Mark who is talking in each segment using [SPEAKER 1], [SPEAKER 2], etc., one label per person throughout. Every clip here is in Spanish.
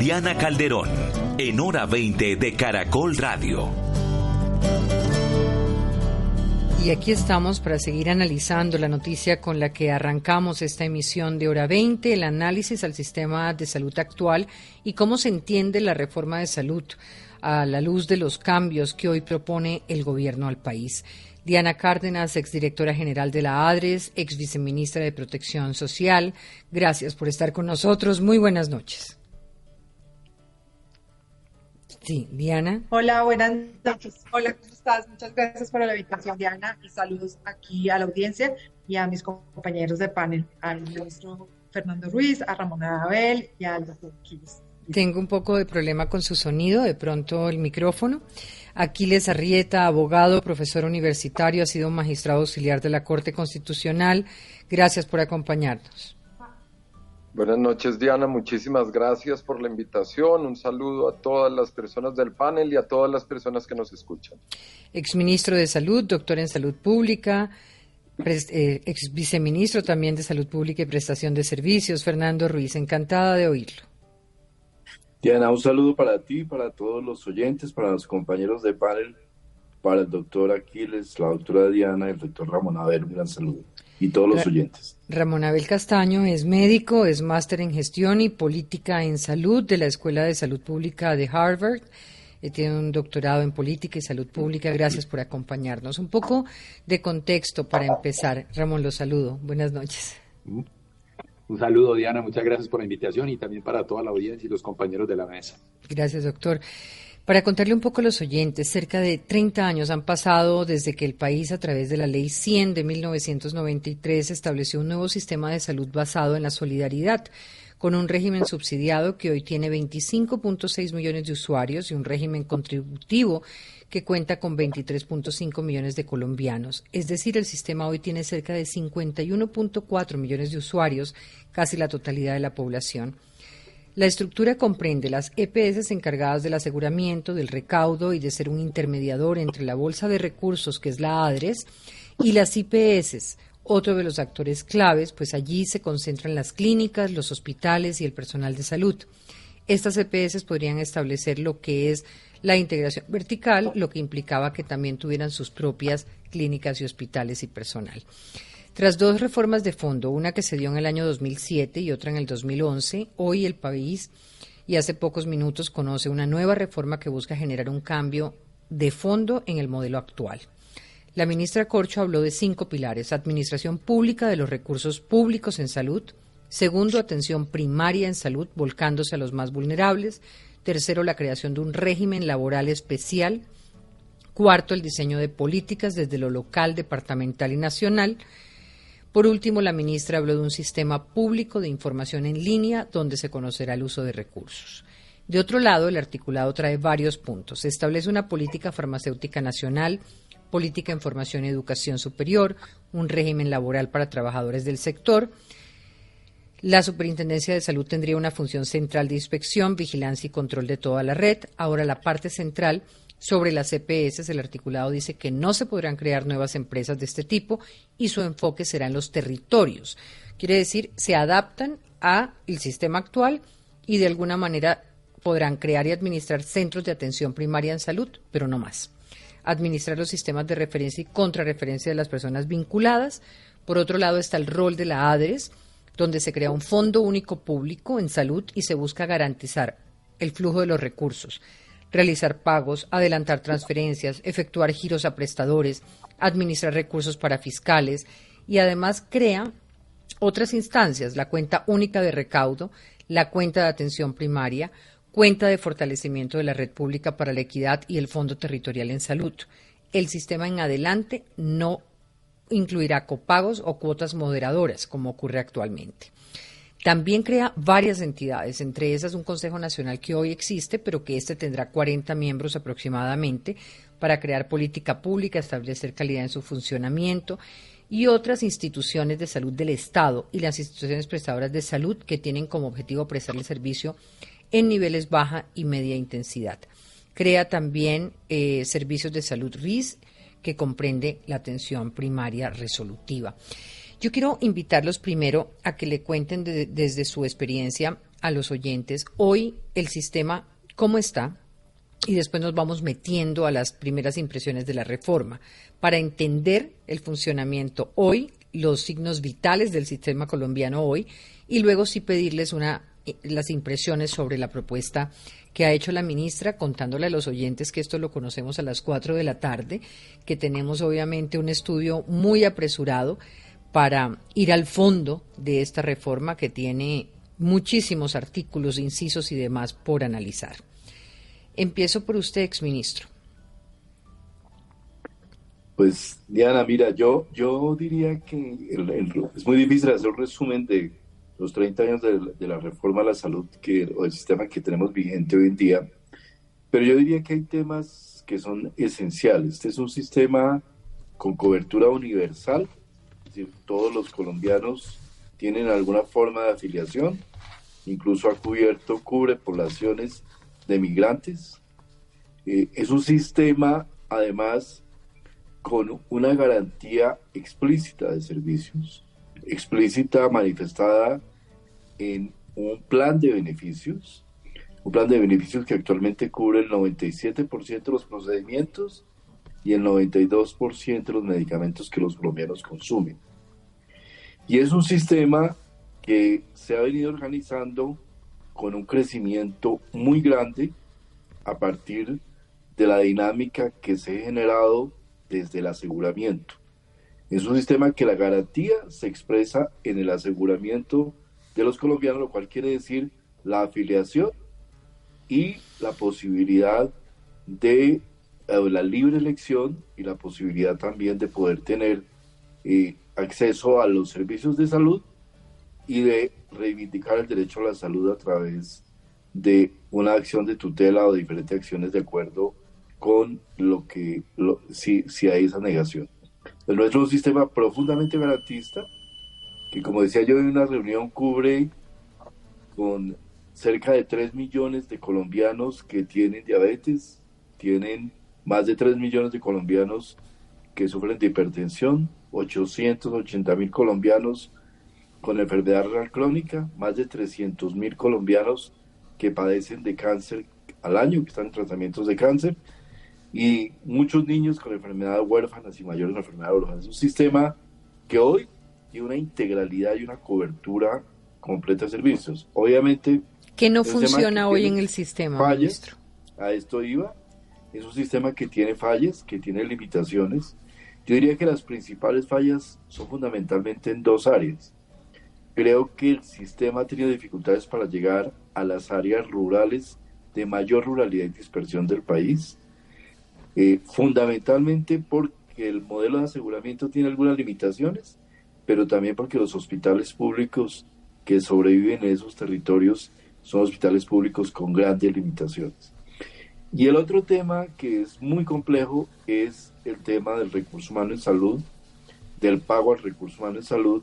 [SPEAKER 1] Diana Calderón, en hora 20 de Caracol Radio.
[SPEAKER 2] Y aquí estamos para seguir analizando la noticia con la que arrancamos esta emisión de hora 20, el análisis al sistema de salud actual y cómo se entiende la reforma de salud a la luz de los cambios que hoy propone el gobierno al país. Diana Cárdenas, exdirectora general de la ADRES, ex viceministra de Protección Social, gracias por estar con nosotros. Muy buenas noches. Sí, Diana.
[SPEAKER 3] Hola, buenas noches. Hola, ¿cómo estás? Muchas gracias por la invitación, Diana, y saludos aquí a la audiencia y a mis compañeros de panel, al ministro Fernando Ruiz, a Ramón Abel y al doctor Quiles.
[SPEAKER 2] Tengo un poco de problema con su sonido, de pronto el micrófono. Aquiles Arrieta, abogado, profesor universitario, ha sido magistrado auxiliar de la Corte Constitucional. Gracias por acompañarnos.
[SPEAKER 4] Buenas noches, Diana. Muchísimas gracias por la invitación. Un saludo a todas las personas del panel y a todas las personas que nos escuchan.
[SPEAKER 2] Exministro de Salud, doctor en Salud Pública, eh, ex viceministro también de Salud Pública y Prestación de Servicios, Fernando Ruiz. Encantada de oírlo.
[SPEAKER 5] Diana, un saludo para ti, para todos los oyentes, para los compañeros de panel, para el doctor Aquiles, la doctora Diana y el doctor Ramón Abel. Un gran saludo y todos los oyentes.
[SPEAKER 2] Ramón Abel Castaño es médico, es máster en gestión y política en salud de la Escuela de Salud Pública de Harvard. Eh, tiene un doctorado en política y salud pública. Gracias por acompañarnos. Un poco de contexto para empezar. Ramón, lo saludo. Buenas noches.
[SPEAKER 6] Un saludo, Diana. Muchas gracias por la invitación y también para toda la audiencia y los compañeros de la mesa.
[SPEAKER 2] Gracias, doctor. Para contarle un poco a los oyentes, cerca de 30 años han pasado desde que el país, a través de la Ley 100 de 1993, estableció un nuevo sistema de salud basado en la solidaridad, con un régimen subsidiado que hoy tiene 25.6 millones de usuarios y un régimen contributivo que cuenta con 23.5 millones de colombianos. Es decir, el sistema hoy tiene cerca de 51.4 millones de usuarios, casi la totalidad de la población. La estructura comprende las EPS encargadas del aseguramiento, del recaudo y de ser un intermediador entre la bolsa de recursos, que es la ADRES, y las IPS, otro de los actores claves, pues allí se concentran las clínicas, los hospitales y el personal de salud. Estas EPS podrían establecer lo que es la integración vertical, lo que implicaba que también tuvieran sus propias clínicas y hospitales y personal. Tras dos reformas de fondo, una que se dio en el año 2007 y otra en el 2011, hoy el país y hace pocos minutos conoce una nueva reforma que busca generar un cambio de fondo en el modelo actual. La ministra Corcho habló de cinco pilares. Administración pública de los recursos públicos en salud. Segundo, atención primaria en salud, volcándose a los más vulnerables. Tercero, la creación de un régimen laboral especial. Cuarto, el diseño de políticas desde lo local, departamental y nacional. Por último, la ministra habló de un sistema público de información en línea donde se conocerá el uso de recursos. De otro lado, el articulado trae varios puntos. Se establece una política farmacéutica nacional, política en formación y educación superior, un régimen laboral para trabajadores del sector. La Superintendencia de Salud tendría una función central de inspección, vigilancia y control de toda la red. Ahora la parte central sobre las EPS, el articulado dice que no se podrán crear nuevas empresas de este tipo y su enfoque será en los territorios. Quiere decir, se adaptan al sistema actual y de alguna manera podrán crear y administrar centros de atención primaria en salud, pero no más. Administrar los sistemas de referencia y contrarreferencia de las personas vinculadas. Por otro lado está el rol de la ADRES, donde se crea un fondo único público en salud y se busca garantizar el flujo de los recursos, realizar pagos, adelantar transferencias, efectuar giros a prestadores, administrar recursos para fiscales y además crea otras instancias, la cuenta única de recaudo, la cuenta de atención primaria, cuenta de fortalecimiento de la red pública para la equidad y el Fondo Territorial en Salud. El sistema en adelante no incluirá copagos o cuotas moderadoras, como ocurre actualmente. También crea varias entidades, entre esas un Consejo Nacional que hoy existe, pero que este tendrá 40 miembros aproximadamente para crear política pública, establecer calidad en su funcionamiento y otras instituciones de salud del Estado y las instituciones prestadoras de salud que tienen como objetivo prestarle servicio en niveles baja y media intensidad. Crea también eh, servicios de salud RIS que comprende la atención primaria resolutiva. Yo quiero invitarlos primero a que le cuenten desde su experiencia a los oyentes hoy el sistema cómo está y después nos vamos metiendo a las primeras impresiones de la reforma para entender el funcionamiento hoy, los signos vitales del sistema colombiano hoy y luego sí pedirles una eh, las impresiones sobre la propuesta que ha hecho la ministra, contándole a los oyentes que esto lo conocemos a las 4 de la tarde, que tenemos obviamente un estudio muy apresurado para ir al fondo de esta reforma que tiene muchísimos artículos, incisos y demás por analizar. Empiezo por usted, exministro.
[SPEAKER 5] Pues Diana, mira, yo, yo diría que es muy difícil hacer un resumen de los 30 años de, la reforma a la salud que, o el sistema que tenemos vigente hoy en día, pero yo diría que hay temas que son esenciales. Este es un sistema con cobertura universal decir, todos los colombianos tienen alguna forma de afiliación, incluso ha cubierto, cubre poblaciones de migrantes. Eh, es un sistema, además, con una garantía explícita de servicios, explícita, manifestada en un plan de beneficios, un plan de beneficios que actualmente cubre el 97% de los procedimientos y el 92% de los medicamentos que los colombianos consumen. Y es un sistema que se ha venido organizando con un crecimiento muy grande a partir de la dinámica que se ha generado desde el aseguramiento. Es un sistema que la garantía se expresa en el aseguramiento de los colombianos, lo cual quiere decir la afiliación y la posibilidad de la libre elección y la posibilidad también de poder tener eh, acceso a los servicios de salud y de reivindicar el derecho a la salud a través de una acción de tutela o diferentes acciones de acuerdo con lo que si, si hay esa negación. El nuestro es un sistema profundamente garantista que como decía yo en una reunión cubre con cerca de 3 millones de colombianos que tienen diabetes, tienen más de 3 millones de colombianos que sufren de hipertensión, 880 mil colombianos con enfermedad renal crónica, más de 300 mil colombianos que padecen de cáncer al año, que están en tratamientos de cáncer, y muchos niños con enfermedades huérfanas y mayores enfermedades huérfanas. Es un sistema que hoy tiene una integralidad y una cobertura completa de servicios. Obviamente...
[SPEAKER 2] Que no funciona hoy en el sistema,
[SPEAKER 5] fallas, A esto iba, es un sistema que tiene fallas, que tiene limitaciones. Yo diría que las principales fallas son fundamentalmente en dos áreas. Creo que el sistema ha tenido dificultades para llegar a las áreas rurales de mayor ruralidad y dispersión del país, eh, fundamentalmente porque el modelo de aseguramiento tiene algunas limitaciones, pero también porque los hospitales públicos que sobreviven en esos territorios son hospitales públicos con grandes limitaciones. Y el otro tema que es muy complejo es el tema del recurso humano en salud, del pago al recurso humano en salud,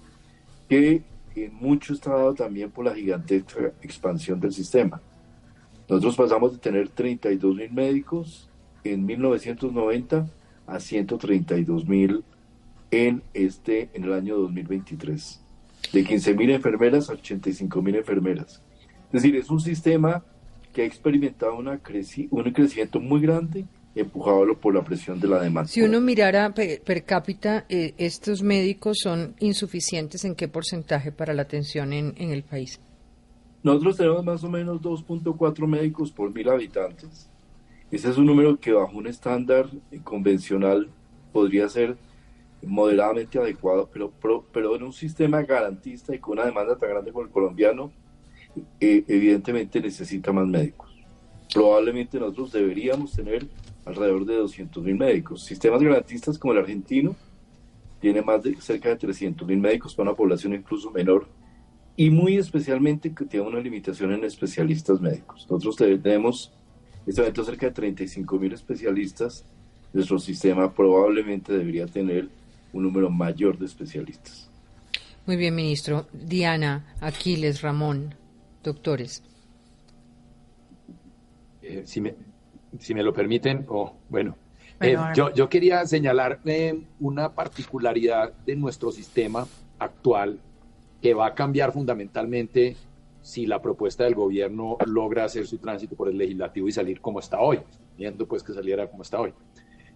[SPEAKER 5] que en mucho está dado también por la gigantesca expansión del sistema. Nosotros pasamos de tener 32 mil médicos en 1990 a 132 mil en, este, en el año 2023. De 15 mil enfermeras a 85 mil enfermeras. Es decir, es un sistema que ha experimentado una un crecimiento muy grande empujado por la presión de la demanda.
[SPEAKER 2] Si uno mirara per, cápita, eh, ¿estos médicos son insuficientes en qué porcentaje para la atención en, en el país?
[SPEAKER 5] Nosotros tenemos más o menos 2.4 médicos por mil habitantes. Ese es un número que bajo un estándar convencional podría ser moderadamente adecuado, pero, pero, en un sistema garantista y con una demanda tan grande como el colombiano, eh, evidentemente necesita más médicos. Probablemente nosotros deberíamos tener alrededor de 200 mil médicos. Sistemas garantistas como el argentino tiene más de cerca de 300 mil médicos para una población incluso menor y muy especialmente que tiene una limitación en especialistas médicos. Nosotros tenemos este momento cerca de 35 mil especialistas. Nuestro sistema probablemente debería tener un número mayor de especialistas.
[SPEAKER 2] Muy bien, ministro. Diana, Aquiles, Ramón, doctores.
[SPEAKER 6] Eh, si, me, si me lo permiten, o bueno, eh, yo, yo, quería señalar eh, una particularidad de nuestro sistema actual que va a cambiar fundamentalmente si la propuesta del gobierno logra hacer su tránsito por el legislativo y salir como está hoy, viendo pues que saliera como está hoy.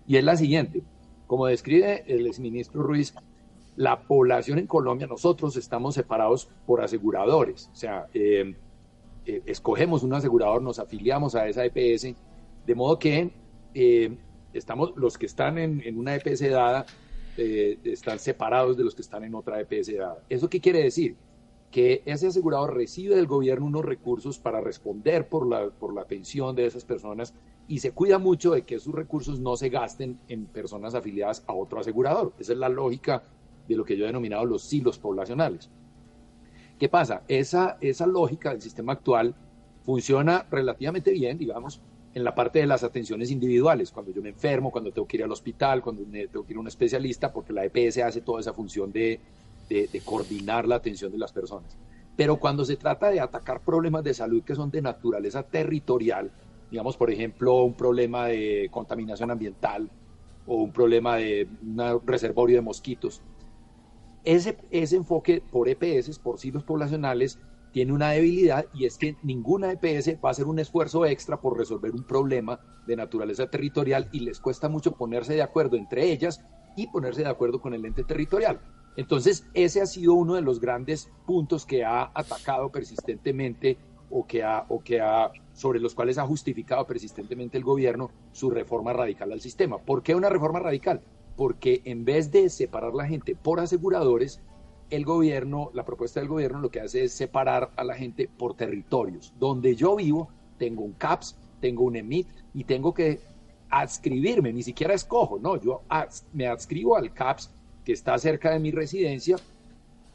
[SPEAKER 6] Y es la siguiente, como describe el exministro Ruiz, la población en Colombia, nosotros estamos separados por aseguradores, o sea, eh, eh, escogemos un asegurador, nos afiliamos a esa EPS, de modo que eh, estamos, los que están en, una EPS dada están separados de los que están en otra EPS dada. ¿Eso qué quiere decir? Que ese asegurador recibe del gobierno unos recursos para responder por la, por la pensión de esas personas y se cuida mucho de que esos recursos no se gasten en personas afiliadas a otro asegurador. Esa es la lógica de lo que yo he denominado los silos poblacionales. ¿Qué pasa? Esa, esa lógica del sistema actual funciona relativamente bien, digamos, en la parte de las atenciones individuales, cuando yo me enfermo, cuando tengo que ir al hospital, cuando tengo que ir a un especialista, porque la EPS hace toda esa función de, de, coordinar la atención de las personas. Pero cuando se trata de atacar problemas de salud que son de naturaleza territorial, digamos, por ejemplo, un problema de contaminación ambiental o un problema de un reservorio de mosquitos, ese, ese enfoque por EPS, por silos poblacionales, tiene una debilidad y es que ninguna EPS va a hacer un esfuerzo extra por resolver un problema de naturaleza territorial y les cuesta mucho ponerse de acuerdo entre ellas y ponerse de acuerdo con el ente territorial. Entonces, ese ha sido uno de los grandes puntos que ha atacado persistentemente o que ha, o que ha, sobre los cuales ha justificado persistentemente el gobierno su reforma radical al sistema. ¿Por qué una reforma radical? Porque en vez de separar la gente por aseguradores, el gobierno, la propuesta del gobierno lo que hace es separar a la gente por territorios. Donde yo vivo, tengo un CAPS, tengo un EMIT y tengo que adscribirme, ni siquiera escojo, no, yo me adscribo al CAPS que está cerca de mi residencia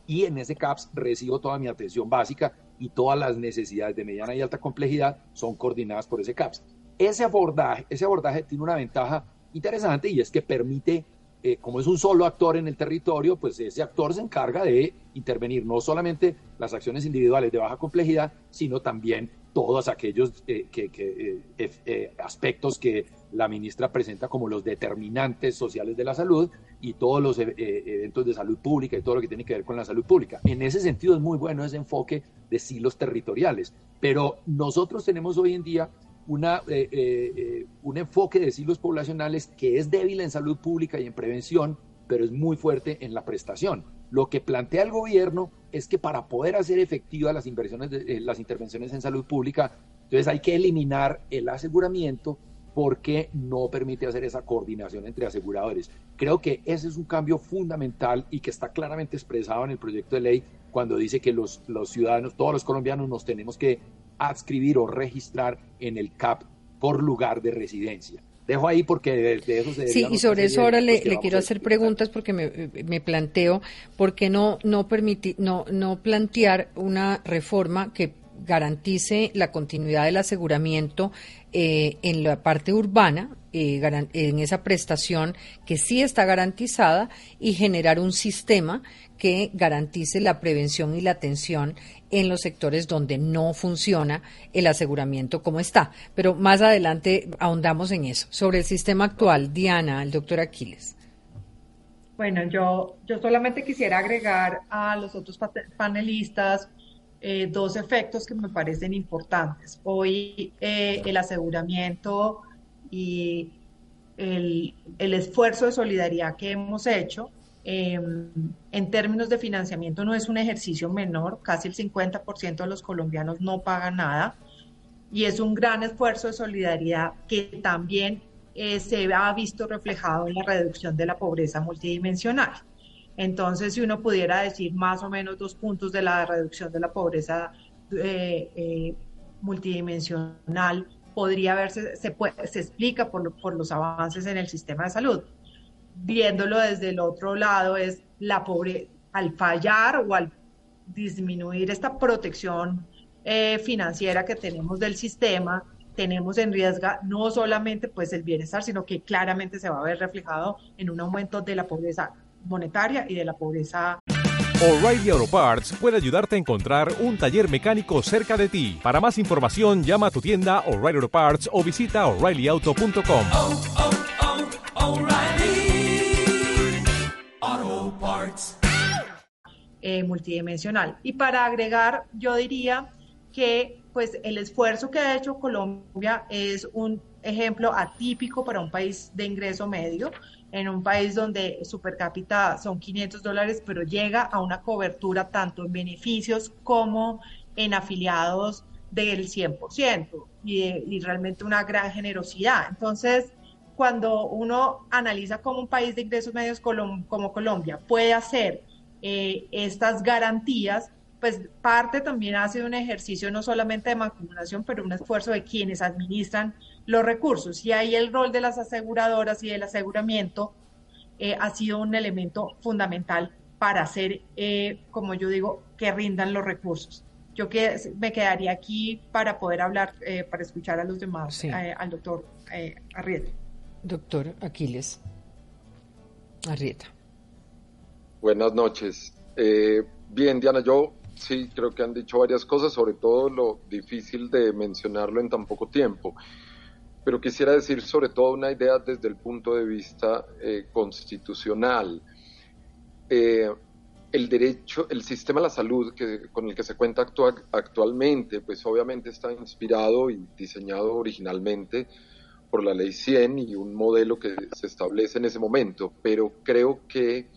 [SPEAKER 6] y en ese CAPS recibo toda mi atención básica y todas las necesidades de mediana y alta complejidad son coordinadas por ese CAPS. Ese abordaje, ese abordaje tiene una ventaja interesante y es que permite eh, como es un solo actor en el territorio, pues ese actor se encarga de intervenir no solamente las acciones individuales de baja complejidad, sino también todos aquellos eh, eh, aspectos que la ministra presenta como los determinantes sociales de la salud y todos los eventos de salud pública y todo lo que tiene que ver con la salud pública. En ese sentido es muy bueno ese enfoque de silos territoriales, pero nosotros tenemos hoy en día una, eh, eh, eh, un enfoque de silos poblacionales que es débil en salud pública y en prevención, pero es muy fuerte en la prestación. Lo que plantea el gobierno es que para poder hacer efectivas las inversiones, las intervenciones en salud pública, entonces hay que eliminar el aseguramiento porque no permite hacer esa coordinación entre aseguradores. Creo que ese es un cambio fundamental y que está claramente expresado en el proyecto de ley cuando dice que los, los ciudadanos, todos los colombianos nos tenemos que adscribir o registrar en el CAP por lugar de residencia. Dejo ahí porque de, eso se
[SPEAKER 2] Sí, y sobre eso ahora le, quiero hacer preguntas porque me, me, planteo por qué no, no, permitir, no, no plantear una reforma que garantice la continuidad del aseguramiento eh, en la parte urbana, eh, en esa prestación que sí está garantizada y generar un sistema que garantice la prevención y la atención en los sectores donde no funciona el aseguramiento como está. Pero más adelante ahondamos en eso. Sobre el sistema actual, Diana, el doctor Aquiles.
[SPEAKER 3] Bueno, yo, yo solamente quisiera agregar a los otros panelistas eh, dos efectos que me parecen importantes. Hoy eh, el aseguramiento y el, el esfuerzo de solidaridad que hemos hecho Em, en términos de financiamiento no es un ejercicio menor, casi el 50% de los colombianos no pagan nada y es un gran esfuerzo de solidaridad que también eh, se ha visto reflejado en la reducción de la pobreza multidimensional. Entonces, si uno pudiera decir más o menos dos puntos de la reducción de la pobreza eh, eh, multidimensional, podría verse, se, se explica por, por los avances en el sistema de salud viéndolo desde el otro lado, es la pobreza, al fallar o al disminuir esta protección eh, financiera que tenemos del sistema, tenemos en riesgo no solamente pues el bienestar, sino que claramente se va a ver reflejado en un aumento de la pobreza monetaria y de la pobreza
[SPEAKER 7] O'Reilly Auto Parts puede ayudarte a encontrar un taller mecánico cerca de ti. Para más información, llama a tu tienda O'Reilly Auto Parts o visita oreillyauto.com.
[SPEAKER 3] Eh, multidimensional. Y para agregar, yo diría que pues el esfuerzo que ha hecho Colombia es un ejemplo atípico para un país de ingreso medio, en un país donde su per cápita son 500 dólares, pero llega a una cobertura tanto en beneficios como en afiliados del 100% y, y realmente una gran generosidad. Entonces, cuando uno analiza cómo un país de ingresos medios como Colombia puede hacer eh, estas garantías, pues parte también hace un ejercicio no solamente de mancomunación, pero un esfuerzo de quienes administran los recursos. Y ahí el rol de las aseguradoras y del aseguramiento eh, ha sido un elemento fundamental para hacer, eh, como yo digo, que rindan los recursos. Yo que, me quedaría aquí para poder hablar, para escuchar a los demás, al doctor Arrieta.
[SPEAKER 2] Doctor Aquiles Arrieta.
[SPEAKER 4] Buenas noches. Eh, bien, Diana, yo sí creo que han dicho varias cosas, sobre todo lo difícil de mencionarlo en tan poco tiempo. Pero quisiera decir sobre todo una idea desde el punto de vista eh, constitucional. Eh, el derecho, el sistema de la salud que, con el que se cuenta actualmente, pues obviamente está inspirado y diseñado originalmente por la ley 100 y un modelo que se establece en ese momento, pero creo que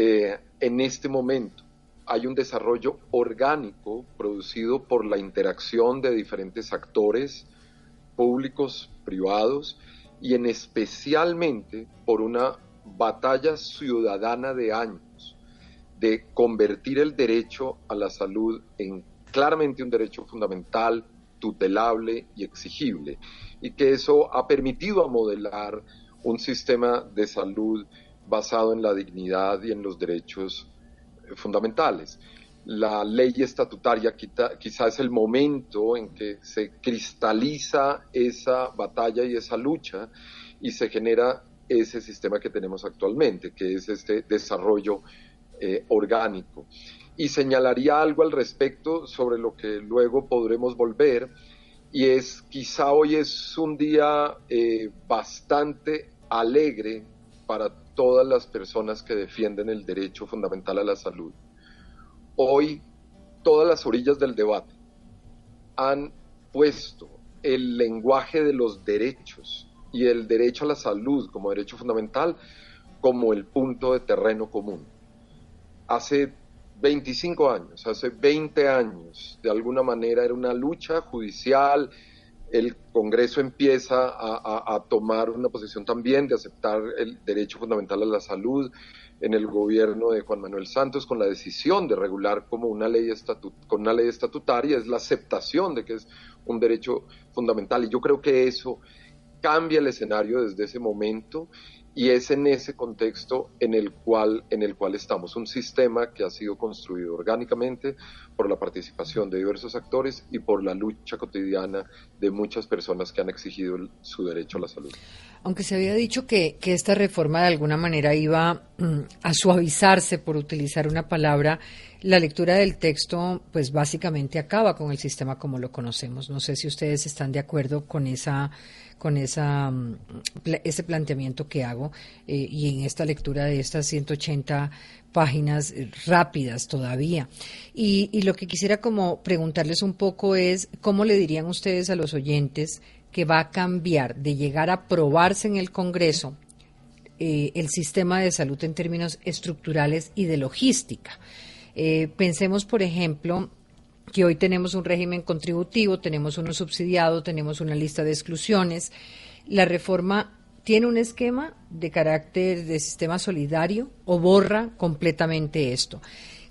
[SPEAKER 4] eh, en este momento. Hay un desarrollo orgánico producido por la interacción de diferentes actores públicos, privados, y en especialmente por una batalla ciudadana de años de convertir el derecho a la salud en claramente un derecho fundamental, tutelable y exigible, y que eso ha permitido modelar un sistema de salud basado en la dignidad y en los derechos eh, fundamentales. La ley estatutaria quizá es el momento en que se cristaliza esa batalla y esa lucha y se genera ese sistema que tenemos actualmente, que es este desarrollo eh, orgánico. Y señalaría algo al respecto sobre lo que luego podremos volver, y es quizá hoy es un día eh, bastante alegre para todas las personas que defienden el derecho fundamental a la salud. Hoy todas las orillas del debate han puesto el lenguaje de los derechos y el derecho a la salud como derecho fundamental como el punto de terreno común. Hace 25 años, hace 20 años, de alguna manera era una lucha judicial, el Congreso empieza a, tomar una posición también de aceptar el derecho fundamental a la salud en el gobierno de Juan Manuel Santos con la decisión de regular como una ley con una ley estatutaria, es la aceptación de que es un derecho fundamental. Y yo creo que eso cambia el escenario desde ese momento y es en ese contexto en el cual en el cual estamos un sistema que ha sido construido orgánicamente por la participación de diversos actores y por la lucha cotidiana de muchas personas que han exigido su derecho a la salud.
[SPEAKER 2] Aunque se había dicho que, que esta reforma de alguna manera iba mm, a suavizarse, por utilizar una palabra, la lectura del texto, pues básicamente acaba con el sistema como lo conocemos. No sé si ustedes están de acuerdo con esa con esa, mm, ese planteamiento que hago eh, y en esta lectura de estas 180 páginas eh, rápidas todavía. Y, y lo que quisiera como preguntarles un poco es, ¿cómo le dirían ustedes a los oyentes que va a cambiar de llegar a aprobarse en el Congreso eh, el sistema de salud en términos estructurales y de logística? pensemos, por ejemplo, que hoy tenemos un régimen contributivo, tenemos uno subsidiado, tenemos una lista de exclusiones. La reforma tiene un esquema de carácter de sistema solidario o borra completamente esto.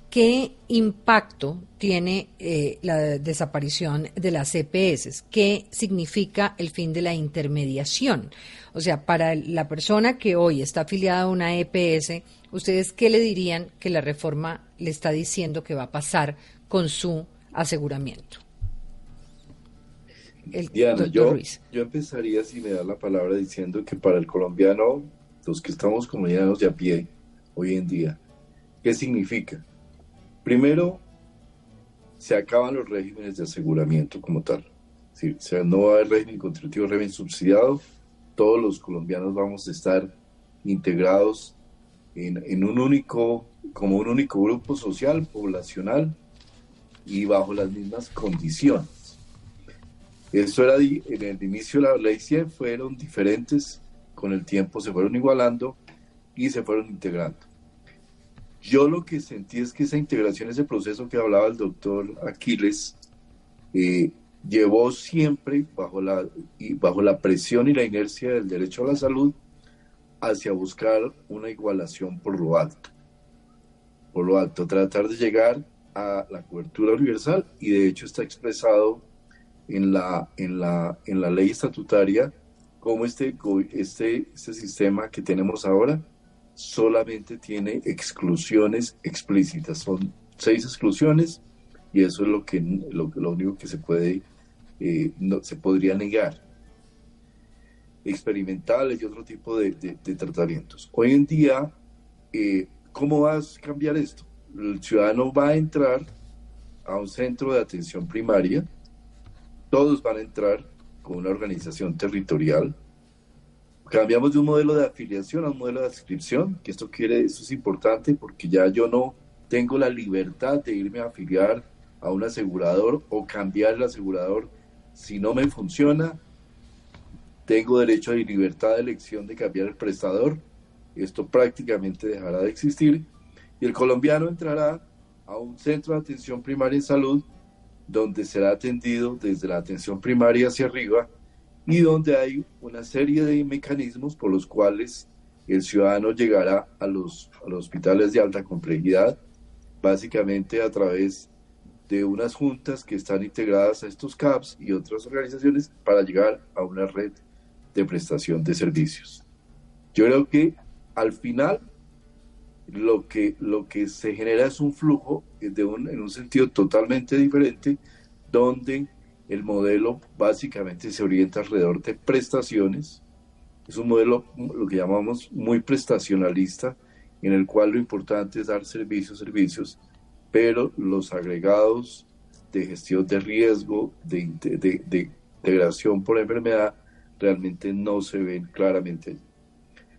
[SPEAKER 2] ¿qué impacto tiene eh, la desaparición de las EPS? ¿Qué significa el fin de la intermediación? O sea, para la persona que hoy está afiliada a una EPS, ¿ustedes qué le dirían que la reforma le está diciendo que va a pasar con su aseguramiento?
[SPEAKER 5] Diana, yo, yo empezaría, si me da la palabra, diciendo que para el colombiano, los que estamos colombianos de a pie hoy en día, ¿qué significa? Primero, se acaban los regímenes de aseguramiento como tal. o sea, no va a haber régimen contributivo, régimen subsidiado. Todos los colombianos vamos a estar integrados en, en un único, como un único grupo social, poblacional y bajo las mismas condiciones. Eso era en el inicio de la ley 100 fueron diferentes, con el tiempo se fueron igualando y se fueron integrando. Yo lo que sentí es que esa integración, ese proceso que hablaba el doctor Aquiles, eh, llevó siempre bajo la, y bajo la presión y la inercia del derecho a la salud hacia buscar una igualación por lo alto. Por lo alto, tratar de llegar a la cobertura universal y de hecho está expresado en la, en la, en la ley estatutaria como este, este, este sistema que tenemos ahora solamente tiene exclusiones explícitas. Son seis exclusiones y eso es lo, que, lo, lo único que se puede, eh, no, se podría negar. Experimentales y otro tipo de, tratamientos. Hoy en día, eh, ¿cómo vas a cambiar esto? El ciudadano va a entrar a un centro de atención primaria todos van a entrar con una organización territorial. Cambiamos de un modelo de afiliación a un modelo de adscripción, que esto quiere, eso es importante porque ya yo no tengo la libertad de irme a afiliar a un asegurador o cambiar el asegurador si no me funciona. Tengo derecho a libertad de elección de cambiar el prestador. Esto prácticamente dejará de existir y el colombiano entrará a un centro de atención primaria en salud donde será atendido desde la atención primaria hacia arriba y donde hay una serie de mecanismos por los cuales el ciudadano llegará a los, hospitales de alta complejidad, básicamente a través de unas juntas que están integradas a estos CAPS y otras organizaciones para llegar a una red de prestación de servicios. Yo creo que al final lo que, lo que se genera es un flujo de un, en un sentido totalmente diferente, donde el modelo básicamente se orienta alrededor de prestaciones. Es un modelo, lo que llamamos, muy prestacionalista, en el cual lo importante es dar servicios, servicios, pero los agregados de gestión de riesgo, de, de, de integración por enfermedad, realmente no se ven claramente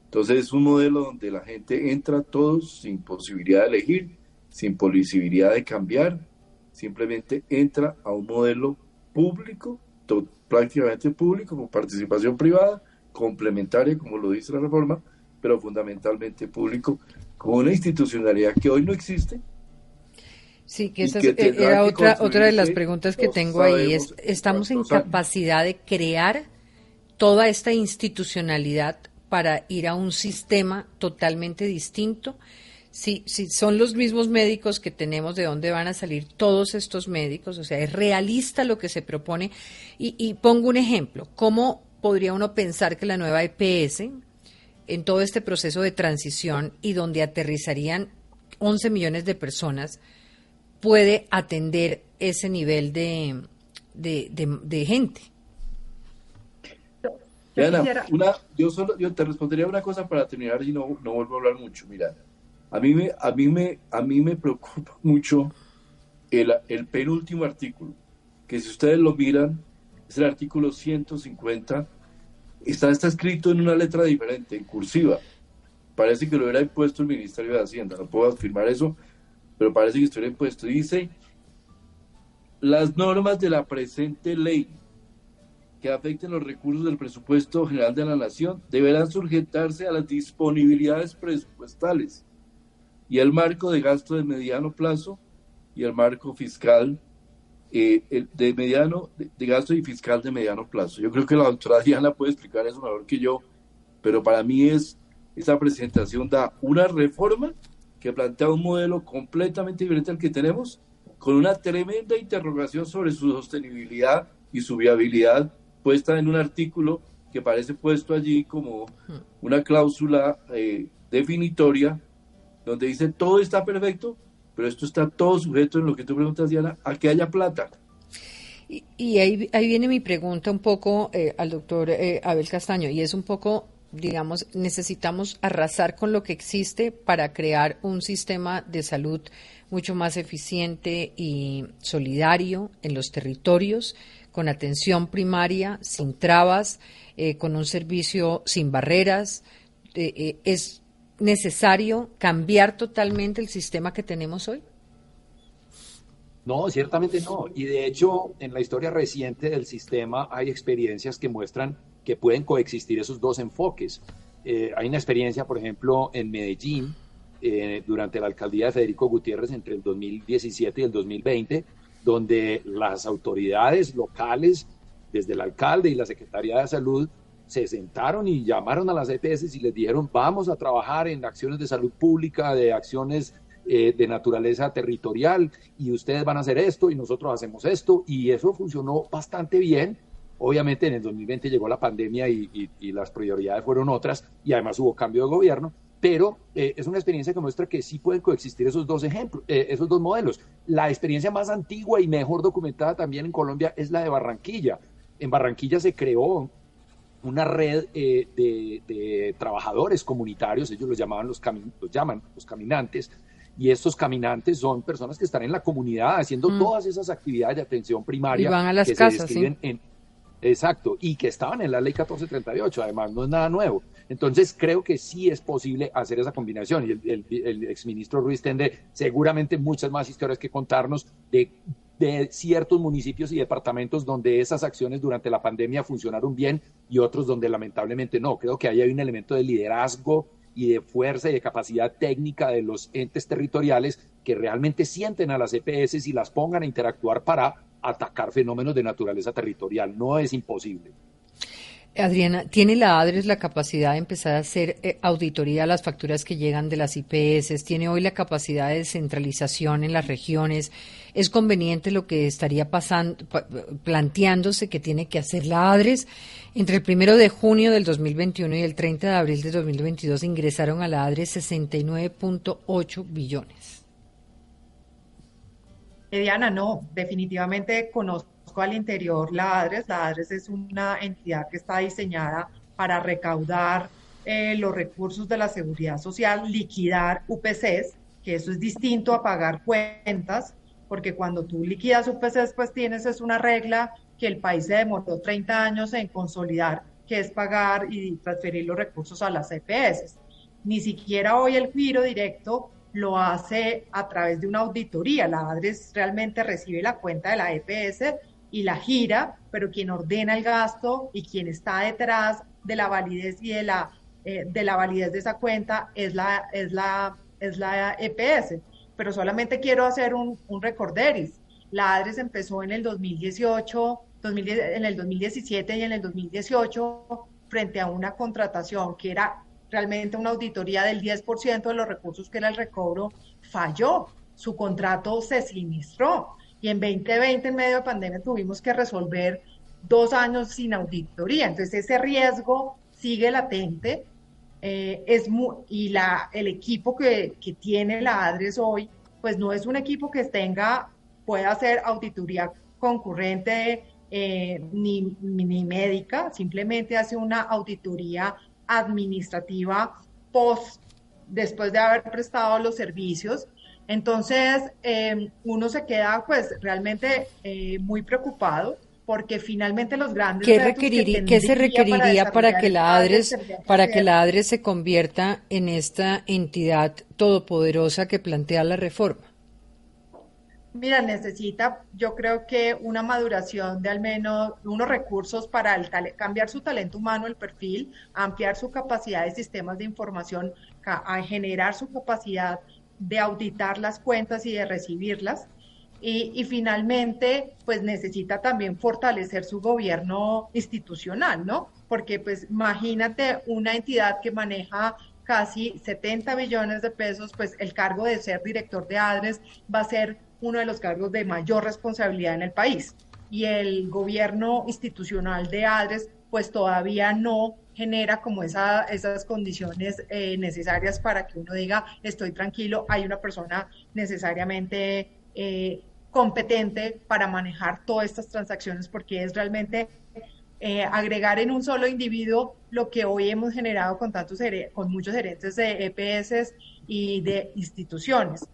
[SPEAKER 5] entonces es un modelo donde la gente entra todos sin posibilidad de elegir, sin posibilidad de cambiar, simplemente entra a un modelo público, prácticamente público, con participación privada, complementaria, como lo dice la reforma, pero fundamentalmente público, con una institucionalidad que hoy no existe.
[SPEAKER 2] Sí, que esa era otra, otra de las preguntas que tengo ahí. Es, ¿Estamos en capacidad de crear toda esta institucionalidad para ir a un sistema totalmente distinto. Si, si son los mismos médicos que tenemos, ¿de dónde van a salir todos estos médicos? O sea, es realista lo que se propone. Y, pongo un ejemplo. ¿Cómo podría uno pensar que la nueva EPS, en todo este proceso de transición y donde aterrizarían 11 millones de personas, puede atender ese nivel de, de gente?
[SPEAKER 5] Una, yo solo yo te respondería una cosa para terminar y no, no vuelvo a hablar mucho. Mira, a mí me, a mí me, a mí me preocupa mucho el, el penúltimo artículo, que si ustedes lo miran, es el artículo 150, está, está escrito en una letra diferente, en cursiva. Parece que lo hubiera impuesto el Ministerio de Hacienda, no puedo afirmar eso, pero parece que estuviera impuesto. Dice, las normas de la presente ley que afecten los recursos del presupuesto general de la nación deberán sujetarse a las disponibilidades presupuestales y el marco de gasto de mediano plazo y el marco fiscal eh, de mediano de, gasto y fiscal de mediano plazo. Yo creo que la doctora Diana puede explicar eso mejor que yo, pero para mí es esa presentación da una reforma que plantea un modelo completamente diferente al que tenemos, con una tremenda interrogación sobre su sostenibilidad y su viabilidad puesta en un artículo que parece puesto allí como una cláusula eh, definitoria, donde dice todo está perfecto, pero esto está todo sujeto en lo que tú preguntas, Diana, a que haya plata.
[SPEAKER 2] Y, ahí, ahí, viene mi pregunta un poco eh, al doctor eh, Abel Castaño, y es un poco, digamos, necesitamos arrasar con lo que existe para crear un sistema de salud mucho más eficiente y solidario en los territorios, con atención primaria, sin trabas, eh, con un servicio sin barreras. ¿Es necesario cambiar totalmente el sistema que tenemos hoy?
[SPEAKER 6] No, ciertamente no. Y de hecho, en la historia reciente del sistema hay experiencias que muestran que pueden coexistir esos dos enfoques. Eh, hay una experiencia, por ejemplo, en Medellín, eh, durante la alcaldía de Federico Gutiérrez entre el 2017 y el 2020, donde las autoridades locales, desde el alcalde y la Secretaría de Salud, se sentaron y llamaron a las EPS y les dijeron, vamos a trabajar en acciones de salud pública, de acciones eh, de naturaleza territorial y ustedes van a hacer esto y nosotros hacemos esto y eso funcionó bastante bien. Obviamente en el 2020 llegó la pandemia y, las prioridades fueron otras y además hubo cambio de gobierno, pero eh, es una experiencia que muestra que sí pueden coexistir esos dos ejemplos, eh, esos dos modelos. La experiencia más antigua y mejor documentada también en Colombia es la de Barranquilla. En Barranquilla se creó una red de, trabajadores comunitarios, ellos los llamaban los, los llaman los caminantes, y estos caminantes son personas que están en la comunidad haciendo mm. todas esas actividades de atención primaria.
[SPEAKER 2] Y van a las casas, ¿sí?
[SPEAKER 6] En, exacto, y que estaban en la ley 1438, además no es nada nuevo. Entonces creo que sí es posible hacer esa combinación y el, exministro Ruiz tende seguramente muchas más historias que contarnos de, de ciertos municipios y departamentos donde esas acciones durante la pandemia funcionaron bien y otros donde lamentablemente no. Creo que ahí hay un elemento de liderazgo y de fuerza y de capacidad técnica de los entes territoriales que realmente sienten a las EPS y las pongan a interactuar para atacar fenómenos de naturaleza territorial. No es imposible.
[SPEAKER 2] Adriana, ¿tiene la ADRES la capacidad de empezar a hacer eh, auditoría a las facturas que llegan de las IPS? ¿Tiene hoy la capacidad de descentralización en las regiones? ¿Es conveniente lo que estaría pasando, planteándose que tiene que hacer la ADRES? Entre el primero de junio del 2021 y el 30 de abril de 2022 ingresaron a la ADRES 69.8 billones.
[SPEAKER 3] Diana, no, definitivamente conozco al interior la ADRES. La ADRES es una entidad que está diseñada para recaudar eh, los recursos de la seguridad social, liquidar UPCs, que eso es distinto a pagar cuentas, porque cuando tú liquidas UPCs, pues tienes es una regla que el país se demoró 30 años en consolidar, que es pagar y transferir los recursos a las EPS. Ni siquiera hoy el giro directo lo hace a través de una auditoría. La ADRES realmente recibe la cuenta de la EPS y la gira, pero quien ordena el gasto y quien está detrás de la validez y de la, eh, de la validez de esa cuenta es la, es la, es la EPS. Pero solamente quiero hacer un, un recorderis. La ADRES empezó en el 2018, 2010, en el 2017 y en el 2018 frente a una contratación que era realmente una auditoría del 10% de los recursos que era el recobro, falló. Su contrato se sinistró y en 2020, en medio de pandemia, tuvimos que resolver dos años sin auditoría. Entonces, ese riesgo sigue latente. Eh, es y la, el equipo que, que, tiene la ADRES hoy, pues no es un equipo que tenga, pueda hacer auditoría concurrente eh, ni, ni médica, simplemente hace una auditoría administrativa post, después de haber prestado los servicios entonces, eh, uno se queda pues realmente eh, muy preocupado porque finalmente los grandes
[SPEAKER 2] ¿Qué, ¿qué se requeriría para, que la ADRES para que la ADRES se convierta en esta entidad todopoderosa que plantea la reforma?
[SPEAKER 3] Mira, necesita, yo creo que una maduración de al menos unos recursos para el cambiar su talento humano, el perfil, ampliar su capacidad de sistemas de información, a generar su capacidad de auditar las cuentas y de recibirlas. Y, finalmente, pues necesita también fortalecer su gobierno institucional, ¿no? Porque pues imagínate una entidad que maneja casi 70 billones de pesos, pues el cargo de ser director de ADRES va a ser uno de los cargos de mayor responsabilidad en el país. Y el gobierno institucional de ADRES, pues todavía no genera como esa, esas condiciones eh, necesarias para que uno diga, estoy tranquilo, hay una persona necesariamente eh, competente para manejar todas estas transacciones, porque es realmente eh, agregar en un solo individuo lo que hoy hemos generado con tantos con muchos gerentes de EPS y de instituciones.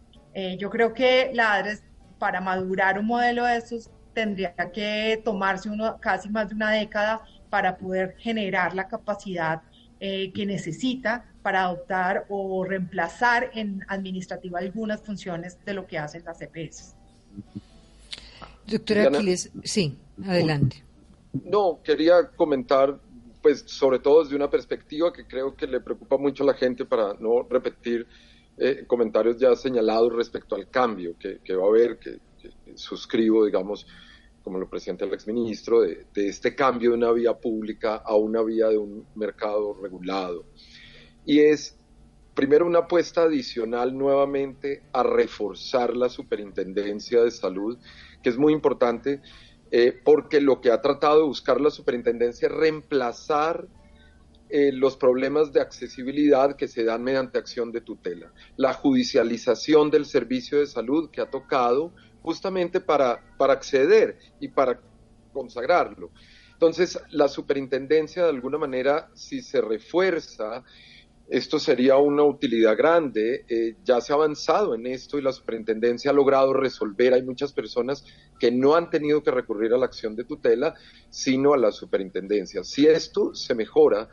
[SPEAKER 3] yo creo que la ADRES, para madurar un modelo de estos, tendría que tomarse uno casi más de una década para poder generar la capacidad eh, que necesita para adoptar o reemplazar en administrativa algunas funciones de lo que hacen las EPS.
[SPEAKER 2] Doctora Aquiles, sí, adelante.
[SPEAKER 4] No, quería comentar, pues, sobre todo desde una perspectiva que creo que le preocupa mucho a la gente para no repetir eh, comentarios ya señalados respecto al cambio que, va a haber, que suscribo, digamos, como lo presenta el exministro, de, de este cambio de una vía pública a una vía de un mercado regulado. Y es, primero, una apuesta adicional nuevamente a reforzar la superintendencia de salud, que es muy importante, eh, porque lo que ha tratado de buscar la superintendencia es reemplazar eh, los problemas de accesibilidad que se dan mediante acción de tutela. La judicialización del servicio de salud que ha tocado justamente para, para acceder y para consagrarlo. Entonces, la superintendencia, de alguna manera, si se refuerza, esto sería una utilidad grande. Eh, ya se ha avanzado en esto y la superintendencia ha logrado resolver. Hay muchas personas que no han tenido que recurrir a la acción de tutela, sino a la superintendencia. Si esto se mejora,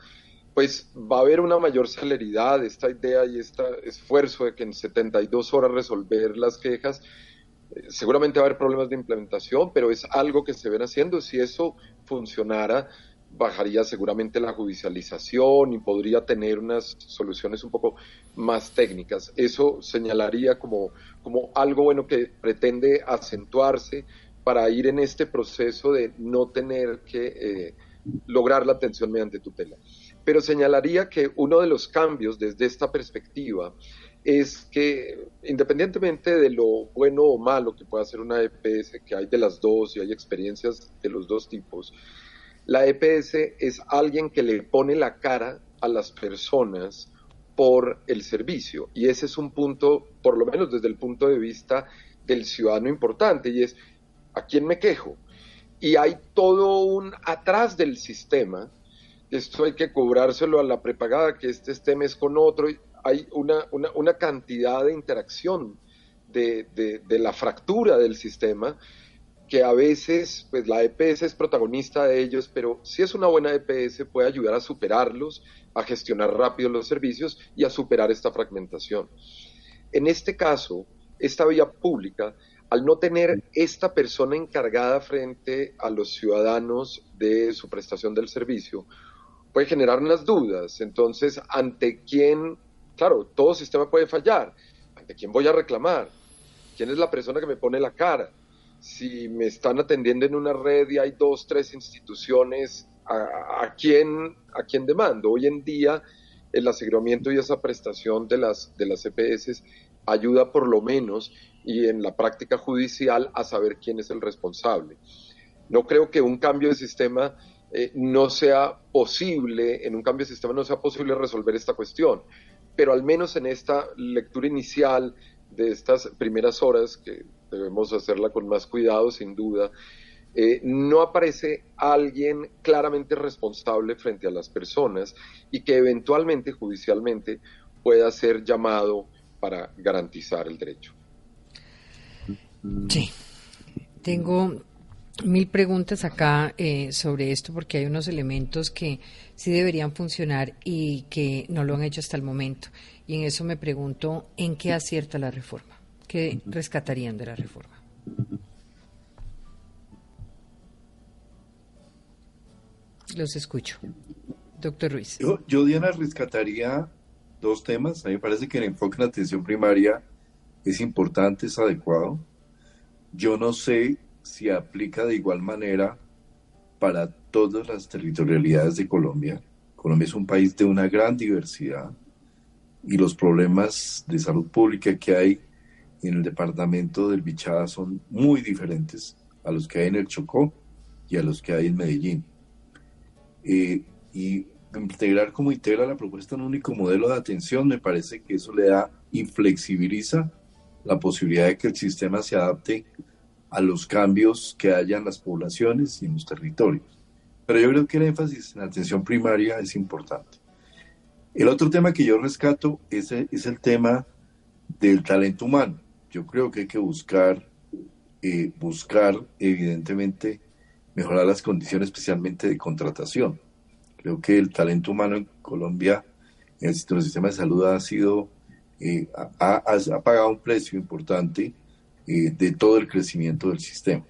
[SPEAKER 4] pues va a haber una mayor celeridad, esta idea y este esfuerzo de que en 72 horas resolver las quejas seguramente va a haber problemas de implementación, pero es algo que se ven haciendo. Si eso funcionara, bajaría seguramente la judicialización y podría tener unas soluciones un poco más técnicas. Eso señalaría como, como algo bueno que pretende acentuarse para ir en este proceso de no tener que eh, lograr la atención mediante tutela. Pero señalaría que uno de los cambios desde esta perspectiva es que independientemente de lo bueno o malo que pueda hacer una EPS, que hay de las dos y hay experiencias de los dos tipos, la EPS es alguien que le pone la cara a las personas por el servicio. Y ese es un punto, por lo menos desde el punto de vista del ciudadano importante, y es, ¿a quién me quejo? Y hay todo un atrás del sistema, esto hay que cobrárselo a la prepagada, que este esté es con otro, hay una, una, cantidad de interacción de, de, la fractura del sistema que a veces pues la EPS es protagonista de ellos, pero si es una buena EPS puede ayudar a superarlos, a gestionar rápido los servicios y a superar esta fragmentación. En este caso, esta vía pública, al no tener esta persona encargada frente a los ciudadanos de su prestación del servicio, puede generar unas dudas. Entonces, ¿ante quién claro, todo sistema puede fallar. ¿Ante quién voy a reclamar? ¿Quién es la persona que me pone la cara? Si me están atendiendo en una red y hay dos, tres instituciones, ¿a, quién, a quién demando? Hoy en día el aseguramiento y esa prestación de las, de las EPS ayuda por lo menos y en la práctica judicial a saber quién es el responsable. No creo que un cambio de sistema eh, no sea posible, en un cambio de sistema no sea posible resolver esta cuestión pero al menos en esta lectura inicial de estas primeras horas, que debemos hacerla con más cuidado, sin duda, eh, no aparece alguien claramente responsable frente a las personas y que eventualmente, judicialmente, pueda ser llamado para garantizar el derecho.
[SPEAKER 2] Sí, tengo mil preguntas acá eh, sobre esto porque hay unos elementos que sí deberían funcionar y que no lo han hecho hasta el momento. Y en eso me pregunto, ¿en qué acierta la reforma? ¿Qué rescatarían de la reforma? Los escucho. Doctor Ruiz.
[SPEAKER 5] Yo, Diana, rescataría dos temas. A mí me parece que el enfoque en atención primaria es importante, es adecuado. Yo no sé si aplica de igual manera para todas las territorialidades de Colombia. Colombia es un país de una gran diversidad, y los problemas de salud pública que hay en el departamento del Bichada son muy diferentes a los que hay en el Chocó y a los que hay en Medellín. Eh, y integrar como integra la propuesta un único modelo de atención, me parece que eso le da y flexibiliza la posibilidad de que el sistema se adapte a los cambios que haya en las poblaciones y en los territorios. Pero yo creo que el énfasis en la atención primaria es importante. El otro tema que yo rescato es, el tema del talento humano. Yo creo que hay que buscar, eh, buscar evidentemente mejorar las condiciones especialmente de contratación. Creo que el talento humano en Colombia, en el sistema de salud, ha sido, eh, ha, pagado un precio importante eh, de todo el crecimiento del sistema.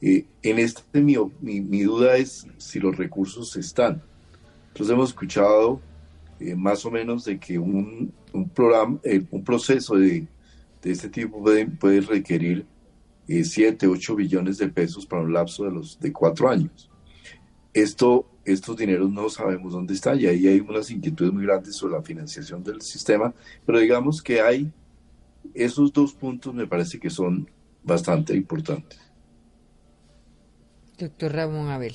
[SPEAKER 5] En este mi, mi, duda es si los recursos están. Entonces hemos escuchado más o menos de que un, un programa, un proceso de de este tipo puede, requerir 7, eh, 8 billones de pesos para un lapso de los de cuatro años. Esto, estos dineros no sabemos dónde están y ahí hay unas inquietudes muy grandes sobre la financiación del sistema, pero digamos que hay esos dos puntos me parece que son bastante importantes.
[SPEAKER 2] Doctor Ramón Abel.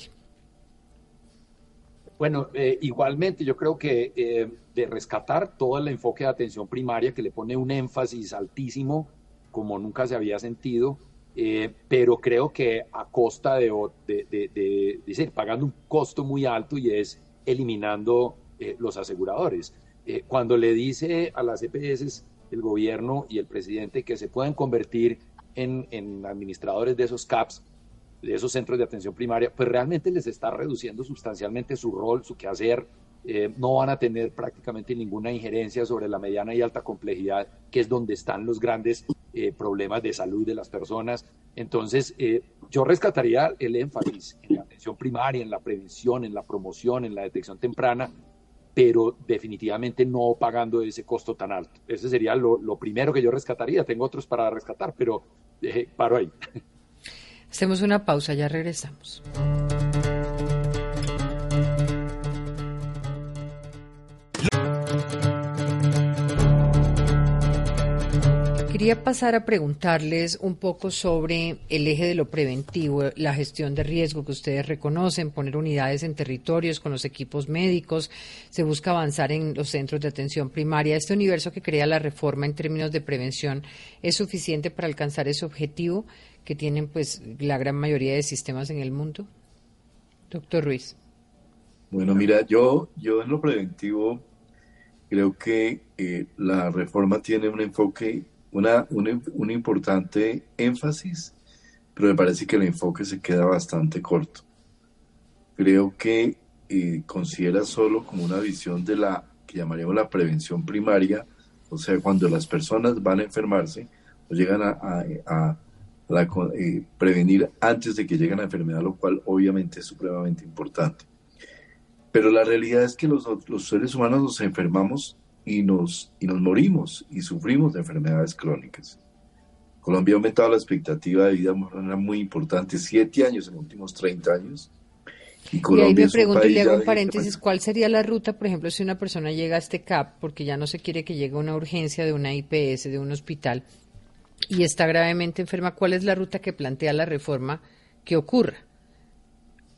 [SPEAKER 6] Bueno, eh, igualmente yo creo que eh, de rescatar todo el enfoque de atención primaria que le pone un énfasis altísimo como nunca se había sentido, eh, pero creo que a costa de, de, decir, pagando un costo muy alto y es eliminando los aseguradores. cuando le dice a las EPS el gobierno y el presidente que se pueden convertir en administradores de esos CAPS, de esos centros de atención primaria, pues realmente les está reduciendo sustancialmente su rol, su quehacer. Eh, no van a tener prácticamente ninguna injerencia sobre la mediana y alta complejidad, que es donde están los grandes eh, problemas de salud de las personas. Entonces, eh, yo rescataría el énfasis en la atención primaria, en la prevención, en la promoción, en la detección temprana, pero definitivamente no pagando ese costo tan alto. Ese sería lo, lo primero que yo rescataría. Tengo otros para rescatar, pero paro ahí.
[SPEAKER 2] Hacemos una pausa, ya regresamos. Quería pasar a preguntarles un poco sobre el eje de lo preventivo, la gestión de riesgo que ustedes reconocen, poner unidades en territorios con los equipos médicos, se busca avanzar en los centros de atención primaria. ¿Este universo que crea la reforma en términos de prevención es suficiente para alcanzar ese objetivo? Que tienen pues la gran mayoría de sistemas en el mundo? Doctor Ruiz.
[SPEAKER 5] Bueno, mira, yo, yo en lo preventivo creo que eh, la reforma tiene un enfoque, una, un, importante énfasis, pero me parece que el enfoque se queda bastante corto. Creo que eh, considera solo como una visión de la que llamaríamos la prevención primaria, o sea, cuando las personas van a enfermarse o llegan a la, eh, prevenir antes de que llegue la enfermedad, lo cual obviamente es supremamente importante. Pero la realidad es que los, los seres humanos nos enfermamos y nos, y nos morimos y sufrimos de enfermedades crónicas. Colombia ha aumentado la expectativa de vida de manera muy importante, siete años en los últimos 30 años.
[SPEAKER 2] Y, Colombia ahí me pregunto y le hago un paréntesis, ¿cuál sería la ruta, por ejemplo, si una persona llega a este CAP porque ya no se quiere que llegue una urgencia de una IPS, de un hospital, y está gravemente enferma, ¿cuál es la ruta que plantea la reforma que ocurra?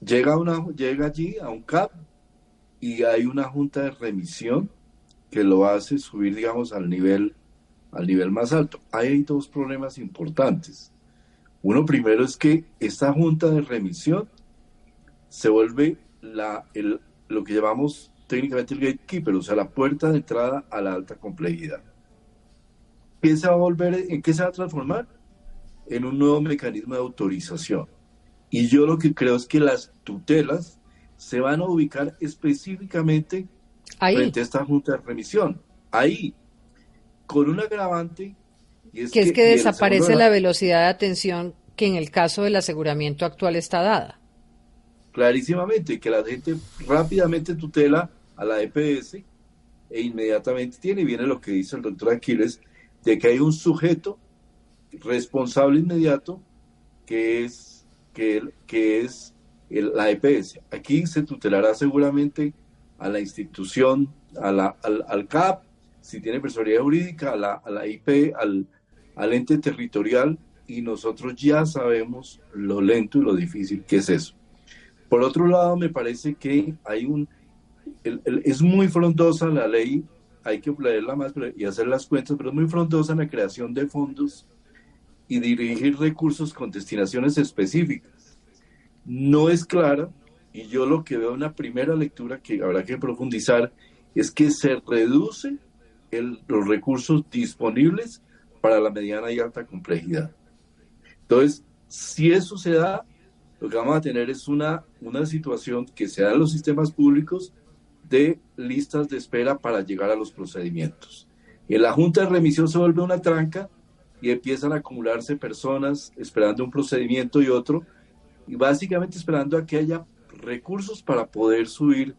[SPEAKER 5] Llega, una, llega allí a un CAP y hay una junta de remisión que lo hace subir, digamos, al nivel, al nivel más alto. Hay dos problemas importantes. Uno primero es que esta junta de remisión se vuelve la, el, lo que llamamos técnicamente el gatekeeper, o sea, la puerta de entrada a la alta complejidad. ¿Qué se va a volver, en qué se va a transformar? En un nuevo mecanismo de autorización. Y yo lo que creo es que las tutelas se van a ubicar específicamente frente a esta junta de remisión. Ahí, con un agravante.
[SPEAKER 2] Y es que, es que desaparece la velocidad de atención que en el caso del aseguramiento actual está dada.
[SPEAKER 5] Clarísimamente, que la gente rápidamente tutela a la EPS e inmediatamente tiene, viene lo que dice el doctor Aquiles, de que hay un sujeto responsable inmediato que es, que, que es la EPS. Aquí se tutelará seguramente a la institución, a la, al, CAP, si tiene personalidad jurídica, a la, a la IP, al, al ente territorial, y nosotros ya sabemos lo lento y lo difícil que es eso. Por otro lado, me parece que hay un, es muy frondosa la ley, hay que leerla más y hacer las cuentas, pero es muy frondosa en la creación de fondos y dirigir recursos con destinaciones específicas. No es clara, y yo lo que veo en la primera lectura que habrá que profundizar, es que se reduce los recursos disponibles para la mediana y alta complejidad. Entonces, si eso se da, lo que vamos a tener es una, una situación que se da en los sistemas públicos de listas de espera para llegar a los procedimientos. En la junta de remisión se vuelve una tranca y empiezan a acumularse personas esperando un procedimiento y otro, y básicamente esperando a que haya recursos para poder subir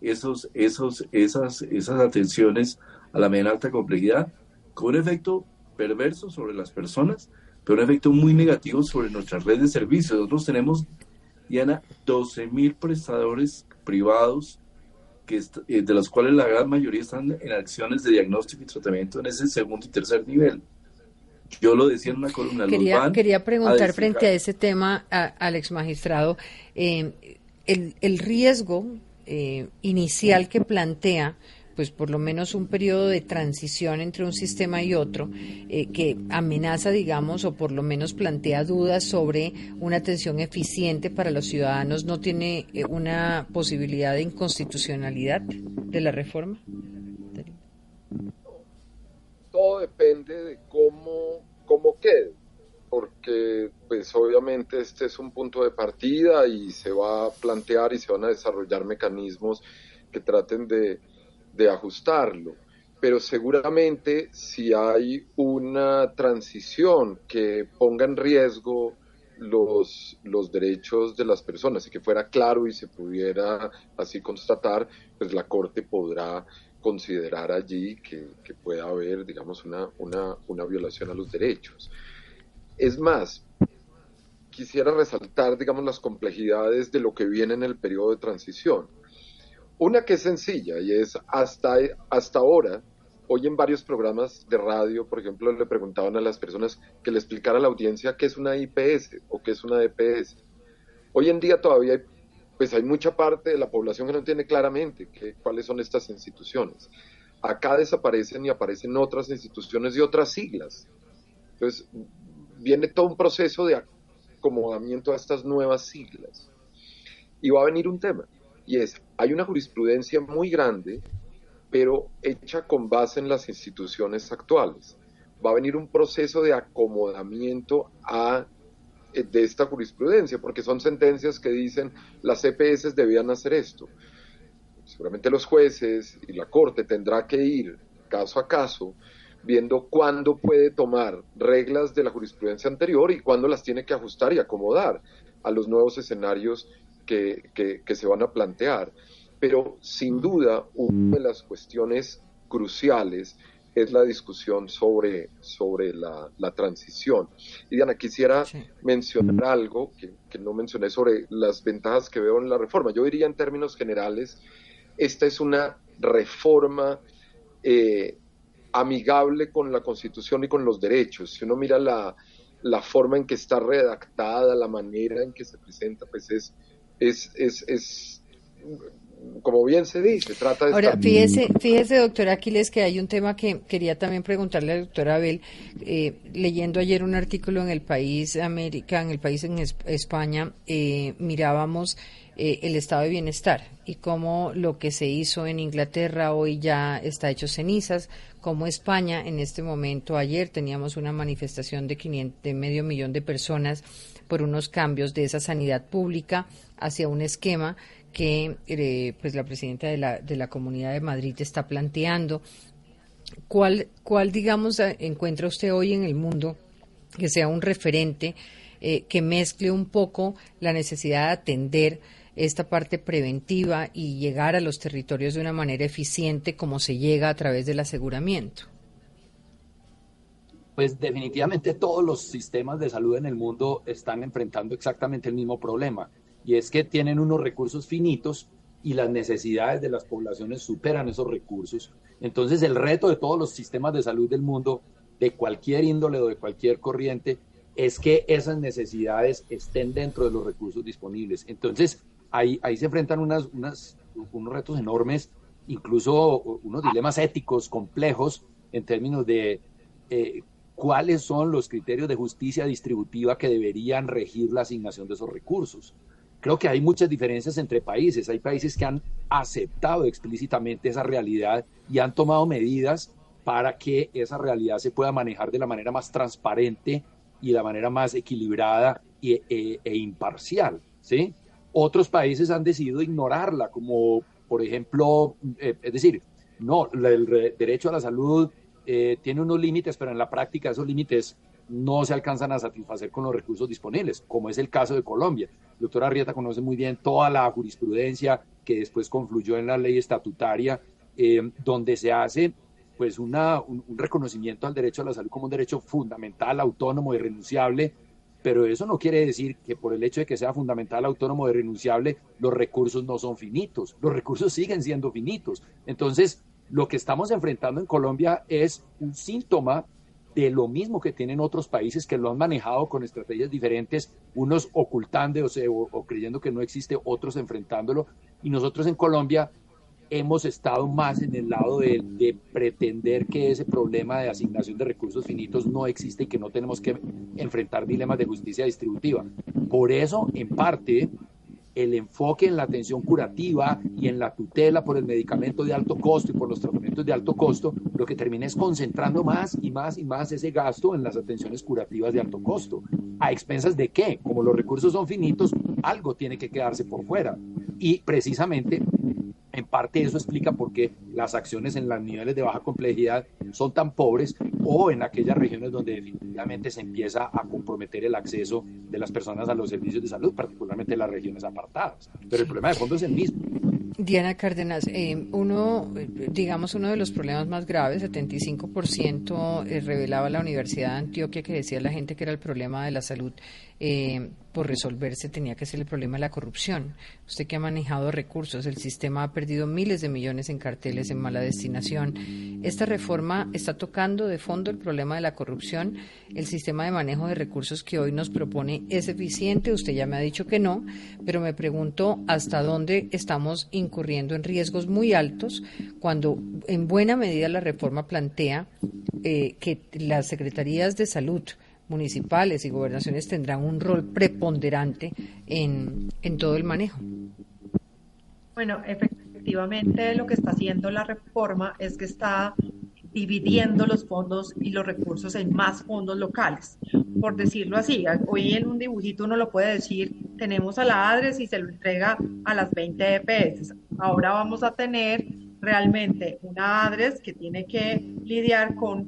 [SPEAKER 5] esos, esos, esas, esas atenciones a la media alta complejidad, con un efecto perverso sobre las personas, pero un efecto muy negativo sobre nuestra red de servicios. Nosotros tenemos, Diana, 12 mil prestadores privados, que eh, de los cuales la gran mayoría están en acciones de diagnóstico y tratamiento en ese segundo y tercer nivel. Yo lo decía en una columna.
[SPEAKER 2] Quería, quería preguntar frente a ese tema, al ex magistrado, eh, el, el, riesgo eh, inicial que plantea pues por lo menos un periodo de transición entre un sistema y otro eh, que amenaza, digamos, o por lo menos plantea dudas sobre una atención eficiente para los ciudadanos, ¿no tiene eh, una posibilidad de inconstitucionalidad de la reforma?
[SPEAKER 4] Todo depende de cómo, cómo quede, porque pues obviamente este es un punto de partida y se va a plantear y se van a desarrollar mecanismos que traten de de ajustarlo. Pero seguramente si hay una transición que ponga en riesgo los, los derechos de las personas y que fuera claro y se pudiera así constatar, pues la Corte podrá considerar allí que, que pueda haber, digamos, una, una, una violación a los derechos. Es más, quisiera resaltar, digamos, las complejidades de lo que viene en el periodo de transición una que es sencilla y es hasta, hasta ahora, hoy en varios programas de radio, por ejemplo, le preguntaban a las personas que le explicara a la audiencia qué es una IPS o qué es una DPS. Hoy en día todavía hay, pues hay mucha parte de la población que no entiende claramente cuáles son estas instituciones. Acá desaparecen y aparecen otras instituciones y otras siglas. Entonces, viene todo un proceso de acomodamiento a estas nuevas siglas. Y va a venir un tema y es, hay una jurisprudencia muy grande, pero hecha con base en las instituciones actuales. Va a venir un proceso de acomodamiento a, eh, de esta jurisprudencia, porque son sentencias que dicen las EPS debían hacer esto. Seguramente los jueces y la Corte tendrá que ir caso a caso viendo cuándo puede tomar reglas de la jurisprudencia anterior y cuándo las tiene que ajustar y acomodar a los nuevos escenarios que, se van a plantear. Pero sin duda, una de las cuestiones cruciales es la discusión sobre, sobre la, transición. Y Diana, quisiera mencionar algo que, que, no mencioné sobre las ventajas que veo en la reforma. Yo diría en términos generales, esta es una reforma eh, amigable con la Constitución y con los derechos. Si uno mira la, la forma en que está redactada, la manera en que se presenta, pues es es, es, es como bien se dice, trata de...
[SPEAKER 2] Ahora, fíjese, fíjese, doctora Aquiles, que hay un tema que quería también preguntarle a la doctora Abel, eh, leyendo ayer un artículo en el país América, en el país en España, eh, mirábamos eh, el estado de bienestar y cómo lo que se hizo en Inglaterra hoy ya está hecho cenizas, como España en este momento, ayer teníamos una manifestación de, 500, de medio millón de personas por unos cambios de esa sanidad pública hacia un esquema que eh, pues la presidenta de la, de la Comunidad de Madrid está planteando. ¿Cuál, ¿Cuál, digamos, encuentra usted hoy en el mundo que sea un referente eh, que mezcle un poco la necesidad de atender esta parte preventiva y llegar a los territorios de una manera eficiente como se llega a través del aseguramiento?
[SPEAKER 6] Pues definitivamente todos los sistemas de salud en el mundo están enfrentando exactamente el mismo problema y es que tienen unos recursos finitos y las necesidades de las poblaciones superan esos recursos Entonces el reto de todos los sistemas de salud del mundo, de cualquier índole o de cualquier corriente, es que esas necesidades estén dentro de los recursos disponibles. Entonces ahí, ahí se enfrentan unas, unos retos enormes, incluso unos dilemas éticos complejos en términos de eh, cuáles son los criterios de justicia distributiva que deberían regir la asignación de esos recursos. Creo que hay muchas diferencias entre países. Hay países que han aceptado explícitamente esa realidad y han tomado medidas para que esa realidad se pueda manejar de la manera más transparente y de la manera más equilibrada e, e, imparcial. ¿sí? Otros países han decidido ignorarla, como por ejemplo, eh, es decir, no, el derecho a la salud eh, tiene unos límites, pero en la práctica esos límites no se alcanzan a satisfacer con los recursos disponibles, como es el caso de Colombia. El doctor Arrieta conoce muy bien toda la jurisprudencia que después confluyó en la ley estatutaria, eh, donde se hace pues una, un, reconocimiento al derecho a la salud como un derecho fundamental, autónomo y renunciable, pero eso no quiere decir que por el hecho de que sea fundamental, autónomo y renunciable, los recursos no son finitos, los recursos siguen siendo finitos. Entonces, lo que estamos enfrentando en Colombia es un síntoma de lo mismo que tienen otros países que lo han manejado con estrategias diferentes, unos ocultando o, creyendo que no existe, otros enfrentándolo. Y nosotros en Colombia hemos estado más en el lado de, de, pretender que ese problema de asignación de recursos finitos no existe y que no tenemos que enfrentar dilemas de justicia distributiva. Por eso, en parte, el enfoque en la atención curativa y en la tutela por el medicamento de alto costo y por los tratamientos de alto costo, lo que termina es concentrando más y más y más ese gasto en las atenciones curativas de alto costo. ¿A expensas de qué? Como los recursos son finitos, algo tiene que quedarse por fuera. Y precisamente en parte eso explica por qué las acciones en los niveles de baja complejidad son tan pobres o en aquellas regiones donde definitivamente se empieza a comprometer el acceso de las personas a los servicios de salud, particularmente en las regiones apartadas. Pero el problema de fondo es el mismo.
[SPEAKER 2] Diana Cárdenas, eh, uno, digamos, uno de los problemas más graves, 75% eh, revelaba la Universidad de Antioquia que decía la gente que era el problema de la salud eh, por resolverse tenía que ser el problema de la corrupción. Usted que ha manejado recursos, el sistema ha perdido miles de millones en carteles en mala destinación. Esta reforma está tocando de fondo el problema de la corrupción. El sistema de manejo de recursos que hoy nos propone es eficiente. Usted ya me ha dicho que no, pero me pregunto hasta dónde estamos incurriendo en riesgos muy altos cuando en buena medida la reforma plantea eh, que las secretarías de salud municipales y gobernaciones tendrán un rol preponderante en, en todo el manejo.
[SPEAKER 3] Bueno, efectivamente lo que está haciendo la reforma es que está dividiendo los fondos y los recursos en más fondos locales, por decirlo así. Hoy en un dibujito uno lo puede decir, tenemos a la ADRES y se lo entrega a las 20 EPS. Ahora vamos a tener realmente una ADRES que tiene que lidiar con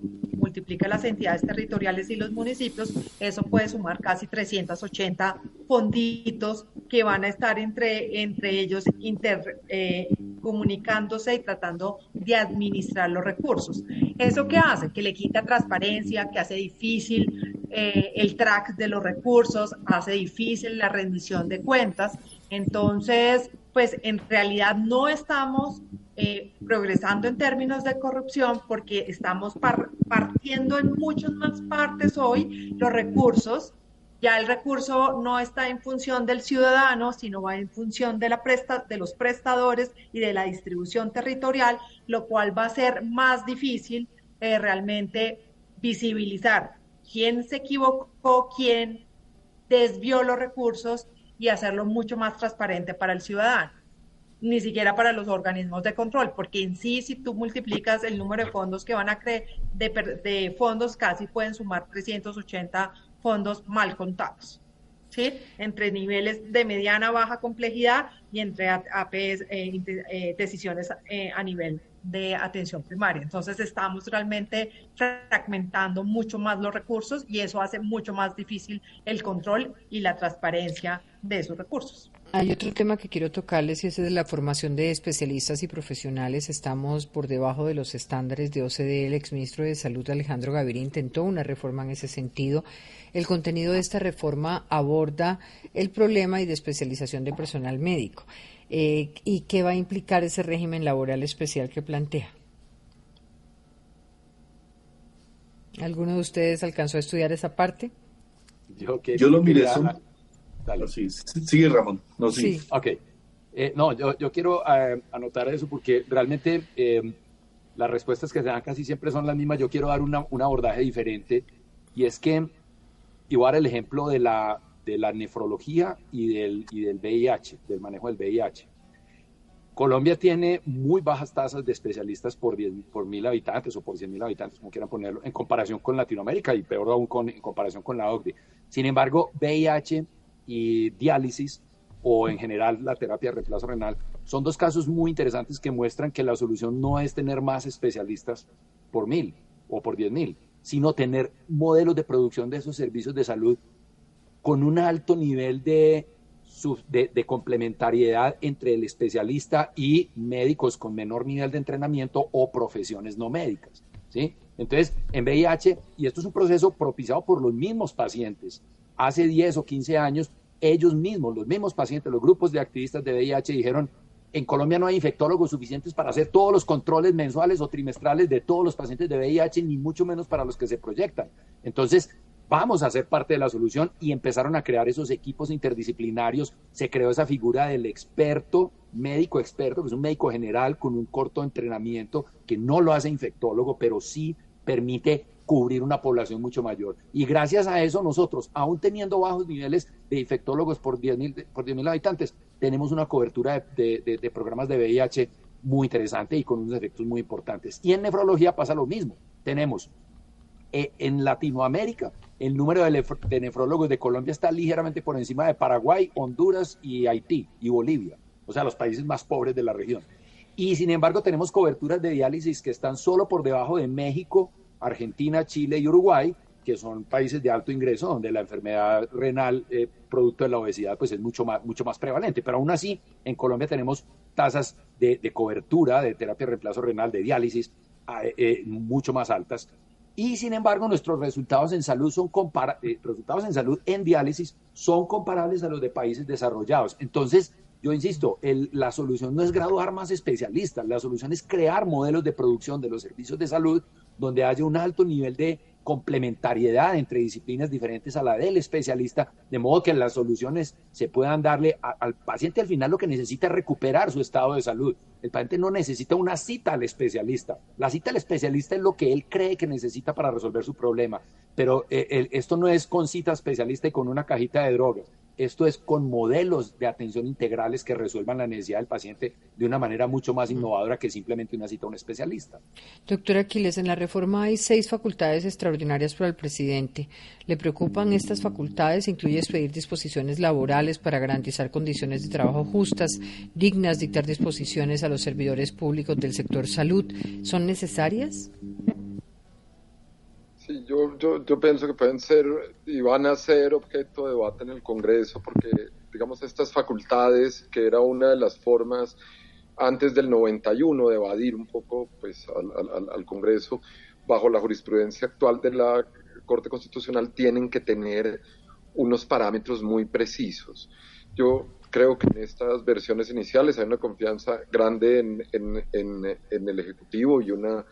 [SPEAKER 3] multiplica las entidades territoriales y los municipios, eso puede sumar casi 380 fonditos que van a estar entre, entre ellos inter, eh, comunicándose y tratando de administrar los recursos. ¿Eso qué hace? Que le quita transparencia, que hace difícil eh, el track de los recursos, hace difícil la rendición de cuentas. Entonces, pues en realidad no estamos eh, progresando en términos de corrupción porque estamos partiendo en muchas más partes hoy los recursos. Ya el recurso no está en función del ciudadano, sino va en función de, la presta, de los prestadores y de la distribución territorial, lo cual va a ser más difícil eh, realmente visibilizar quién se equivocó, quién desvió los recursos y hacerlo mucho más transparente para el ciudadano ni siquiera para los organismos de control, porque en sí, si tú multiplicas el número de fondos que van a creer, de, de fondos casi pueden sumar 380 fondos mal contados. ¿Sí? entre niveles de mediana baja complejidad y entre APS, eh, eh, decisiones eh, a nivel de atención primaria. Entonces estamos realmente fragmentando mucho más los recursos y eso hace mucho más difícil el control y la transparencia de esos recursos.
[SPEAKER 2] Hay otro tema que quiero tocarles y ese es la formación de especialistas y profesionales. Estamos por debajo de los estándares de OCDE. El exministro de Salud, Alejandro Gaviria, intentó una reforma en ese sentido. El contenido de esta reforma aborda el problema y de especialización de personal médico. Eh, ¿Y qué va a implicar ese régimen laboral especial que plantea? ¿Alguno de ustedes alcanzó a estudiar esa parte?
[SPEAKER 5] Yo, yo lo miré. Dale. Sí, sigue Ramón. No, sí.
[SPEAKER 6] Ok. Eh, no, yo, yo quiero eh, anotar eso porque realmente eh, las respuestas que se dan casi siempre son las mismas. Yo quiero dar una, un abordaje diferente y es que, y voy a dar el ejemplo de la, de la nefrología y del, y del VIH, del manejo del VIH. Colombia tiene muy bajas tasas de especialistas por, por mil habitantes o por cien mil habitantes, como quieran ponerlo, en comparación con Latinoamérica y peor aún con, en comparación con la OCDE. Sin embargo, VIH y diálisis o en general la terapia de reemplazo renal son dos casos muy interesantes que muestran que la solución no es tener más especialistas por mil o por diez mil, sino tener modelos de producción de esos servicios de salud con un alto nivel de de, complementariedad entre el especialista y médicos con menor nivel de entrenamiento o profesiones no médicas. ¿sí? Entonces, en VIH, y esto es un proceso propiciado por los mismos pacientes, hace 10 o 15 años, ellos mismos, los mismos pacientes, los grupos de activistas de VIH dijeron, en Colombia no hay infectólogos suficientes para hacer todos los controles mensuales o trimestrales de todos los pacientes de VIH, ni mucho menos para los que se proyectan. Entonces, vamos a ser parte de la solución y empezaron a crear esos equipos interdisciplinarios. Se creó esa figura del experto, médico experto, que es un médico general con un corto entrenamiento que no lo hace infectólogo, pero sí permite cubrir una población mucho mayor. Y gracias a eso nosotros, aún teniendo bajos niveles de infectólogos por 10.000 por habitantes, tenemos una cobertura de, de programas de VIH muy interesante y con unos efectos muy importantes. Y en nefrología pasa lo mismo. Tenemos eh, en Latinoamérica, el número de, nefrólogos de Colombia está ligeramente por encima de Paraguay, Honduras y Haití y Bolivia, o sea, los países más pobres de la región. Y sin embargo, tenemos coberturas de diálisis que están solo por debajo de México, Argentina, Chile y Uruguay, que son países de alto ingreso, donde la enfermedad renal eh, producto de la obesidad pues es mucho más, mucho más prevalente. Pero aún así, en Colombia tenemos tasas de, cobertura de terapia de reemplazo renal, de diálisis, eh, mucho más altas y sin embargo, nuestros resultados en salud son eh, resultados en salud en diálisis son comparables a los de países desarrollados. Entonces, yo insisto, la solución no es graduar más especialistas, la solución es crear modelos de producción de los servicios de salud donde haya un alto nivel de complementariedad entre disciplinas diferentes a la del especialista, de modo que las soluciones se puedan darle al paciente al final lo que necesita es recuperar su estado de salud. El paciente no necesita una cita al especialista. La cita al especialista es lo que él cree que necesita para resolver su problema. Pero eh, esto no es con cita especialista y con una cajita de drogas. Esto es con modelos de atención integrales que resuelvan la necesidad del paciente de una manera mucho más innovadora que simplemente una cita a un especialista.
[SPEAKER 2] Doctor Aquiles, en la reforma hay seis facultades extraordinarias para el presidente. ¿Le preocupan estas facultades? Incluye expedir disposiciones laborales para garantizar condiciones de trabajo justas, dignas, dictar disposiciones a los servidores públicos del sector salud. ¿Son necesarias?
[SPEAKER 4] Sí, yo, yo, yo pienso que pueden ser y van a ser objeto de debate en el Congreso, porque, digamos, estas facultades, que era una de las formas antes del 91 de evadir un poco pues, al, al, Congreso, bajo la jurisprudencia actual de la Corte Constitucional, tienen que tener unos parámetros muy precisos. Yo creo que en estas versiones iniciales hay una confianza grande en, en, en, en el Ejecutivo y una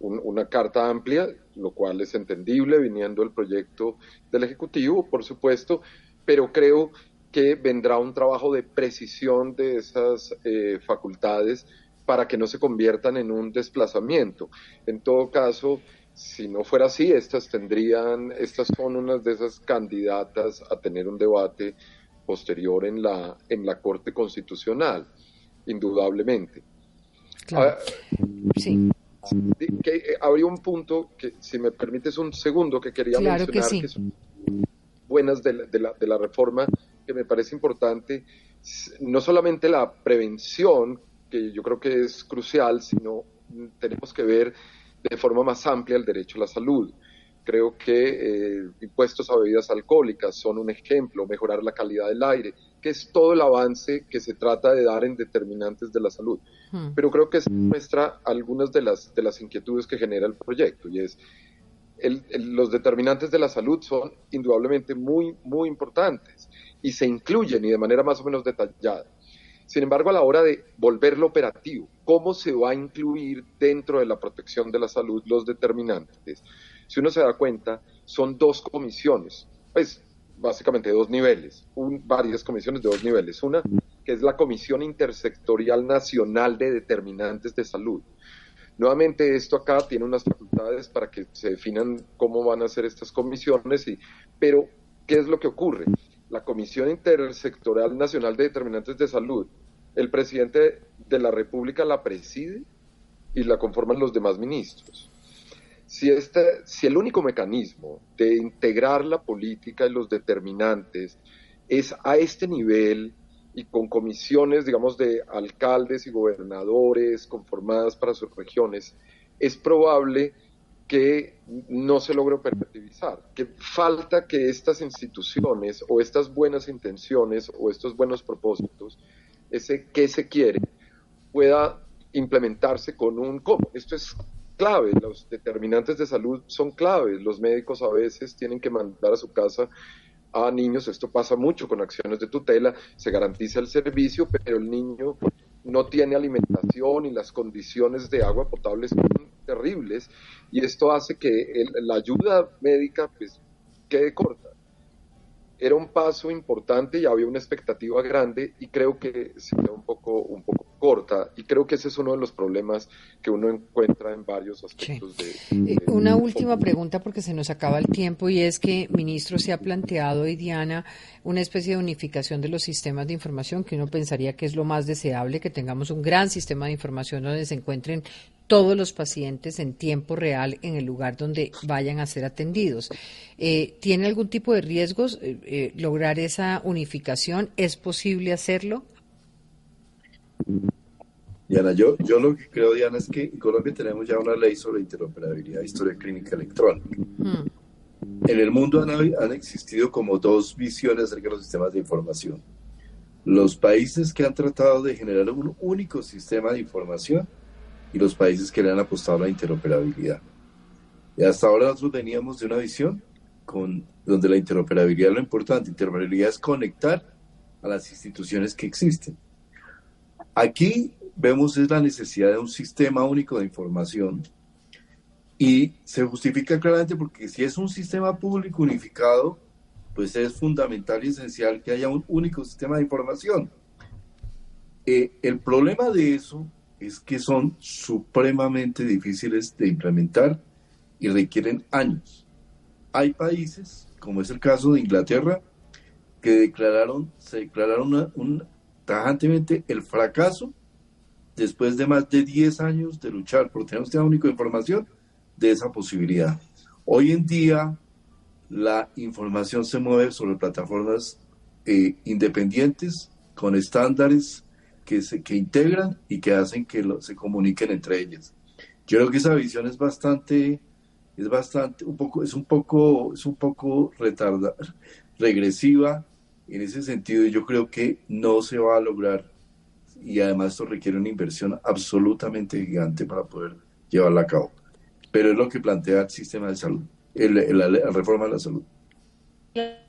[SPEAKER 4] una carta amplia, lo cual es entendible viniendo el proyecto del Ejecutivo, por supuesto, pero creo que vendrá un trabajo de precisión de esas eh, facultades para que no se conviertan en un desplazamiento. En todo caso, si no fuera así, estas tendrían, estas son unas de esas candidatas a tener un debate posterior en la, en la Corte Constitucional, indudablemente.
[SPEAKER 2] Claro. Ah, sí
[SPEAKER 4] que, eh, habría un punto que, si me permites un segundo, que quería mencionar, que, son buenas de la, de, la, reforma, que me parece importante, no solamente la prevención, que yo creo que es crucial, sino tenemos que ver de forma más amplia el derecho a la salud. Creo que eh, impuestos a bebidas alcohólicas son un ejemplo, mejorar la calidad del aire, que es todo el avance que se trata de dar en determinantes de la salud. Hmm. Pero creo que muestra algunas de las, de las inquietudes que genera el proyecto y es los determinantes de la salud son indudablemente muy, muy importantes y se incluyen y de manera más o menos detallada. Sin embargo, a la hora de volverlo operativo, ¿cómo se va a incluir dentro de la protección de la salud los determinantes? si uno se da cuenta, son dos comisiones, pues básicamente dos niveles, varias comisiones de dos niveles. Una que es la Comisión Intersectorial Nacional de Determinantes de Salud. Nuevamente esto acá tiene unas facultades para que se definan cómo van a ser estas comisiones, y, pero ¿qué es lo que ocurre? La Comisión Intersectorial Nacional de Determinantes de Salud, el presidente de la República la preside y la conforman los demás ministros. Si, si el único mecanismo de integrar la política y los determinantes es a este nivel y con comisiones, digamos, de alcaldes y gobernadores conformadas para sus regiones, es probable que no se logre operativizar, que falta que estas instituciones o estas buenas intenciones o estos buenos propósitos, ese que se quiere, pueda implementarse con un cómo. Esto es clave, los determinantes de salud son claves, los médicos a veces tienen que mandar a su casa a niños, esto pasa mucho con acciones de tutela, se garantiza el servicio, pero el niño no tiene alimentación y las condiciones de agua potable son terribles. Y esto hace que la ayuda médica pues quede corta era un paso importante y había una expectativa grande y creo que se quedó un poco, un poco corta. Y creo que ese es uno de los problemas que uno encuentra en varios aspectos de,
[SPEAKER 2] eh, Una última pregunta porque se nos acaba el tiempo y es que, ministro, se ha planteado y Diana una especie de unificación de los sistemas de información que uno pensaría que es lo más deseable, que tengamos un gran sistema de información donde se encuentren todos los pacientes en tiempo real en el lugar donde vayan a ser atendidos. Eh, ¿Tiene algún tipo de riesgos eh, eh, lograr esa unificación? ¿Es posible hacerlo?
[SPEAKER 5] Diana, yo, yo lo que creo, Diana, es que en Colombia tenemos ya una ley sobre interoperabilidad de historia clínica electrónica. Hmm. En el mundo han, han existido como dos visiones acerca de los sistemas de información. Los países que han tratado de generar un único sistema de información y los países que le han apostado a la interoperabilidad. Y hasta ahora nosotros veníamos de una visión con, donde la interoperabilidad es lo importante. Interoperabilidad es conectar a las instituciones que existen. Aquí vemos es la necesidad de un sistema único de información y se justifica claramente porque si es un sistema público unificado, pues es fundamental y esencial que haya un único sistema de información. Eh, el problema de eso es que son supremamente difíciles de implementar y requieren años. Hay países, como es el caso de Inglaterra, que declararon, se declararon un, tajantemente el fracaso después de más de 10 años de luchar por tener un sistema de información de esa posibilidad. Hoy en día la información se mueve sobre plataformas eh, independientes con estándares que, se, que integran y que hacen que se comuniquen entre ellas. Yo creo que esa visión es bastante, es bastante, un poco, es un poco, es un poco retardada, regresiva en ese sentido. Yo creo que no se va a lograr y además esto requiere una inversión absolutamente gigante para poder llevarla a cabo. Pero es lo que plantea el sistema de salud, la reforma de la salud.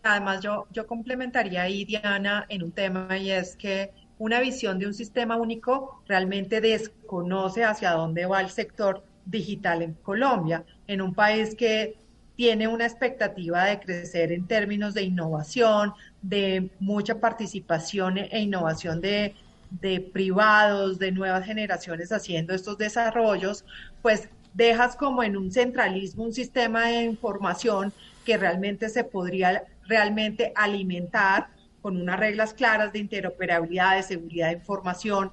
[SPEAKER 3] Además, yo, yo complementaría ahí, Diana, en un tema y es que una visión de un sistema único realmente desconoce hacia dónde va el sector digital en Colombia, en un país que tiene una expectativa de crecer en términos de innovación, de mucha participación e innovación de, de privados, de nuevas generaciones haciendo estos desarrollos, pues dejas como en un centralismo un sistema de información que realmente se podría realmente alimentar con unas reglas claras de interoperabilidad, de seguridad de información,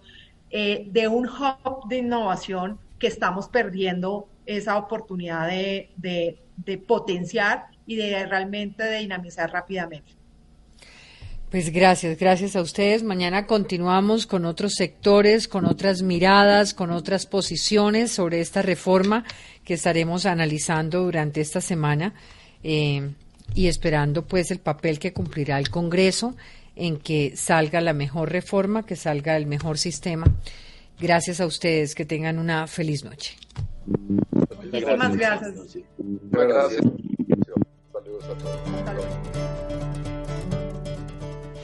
[SPEAKER 3] eh, de un hub de innovación que estamos perdiendo esa oportunidad de, de potenciar y de realmente de dinamizar rápidamente.
[SPEAKER 2] Pues gracias, gracias a ustedes. Mañana continuamos con otros sectores, con otras miradas, con otras posiciones sobre esta reforma que estaremos analizando durante esta semana. Eh, y esperando pues el papel que cumplirá el Congreso en que salga la mejor reforma, que salga el mejor sistema. Gracias a ustedes, que tengan una feliz noche.
[SPEAKER 3] Muchísimas gracias.
[SPEAKER 4] gracias. Saludos a todos.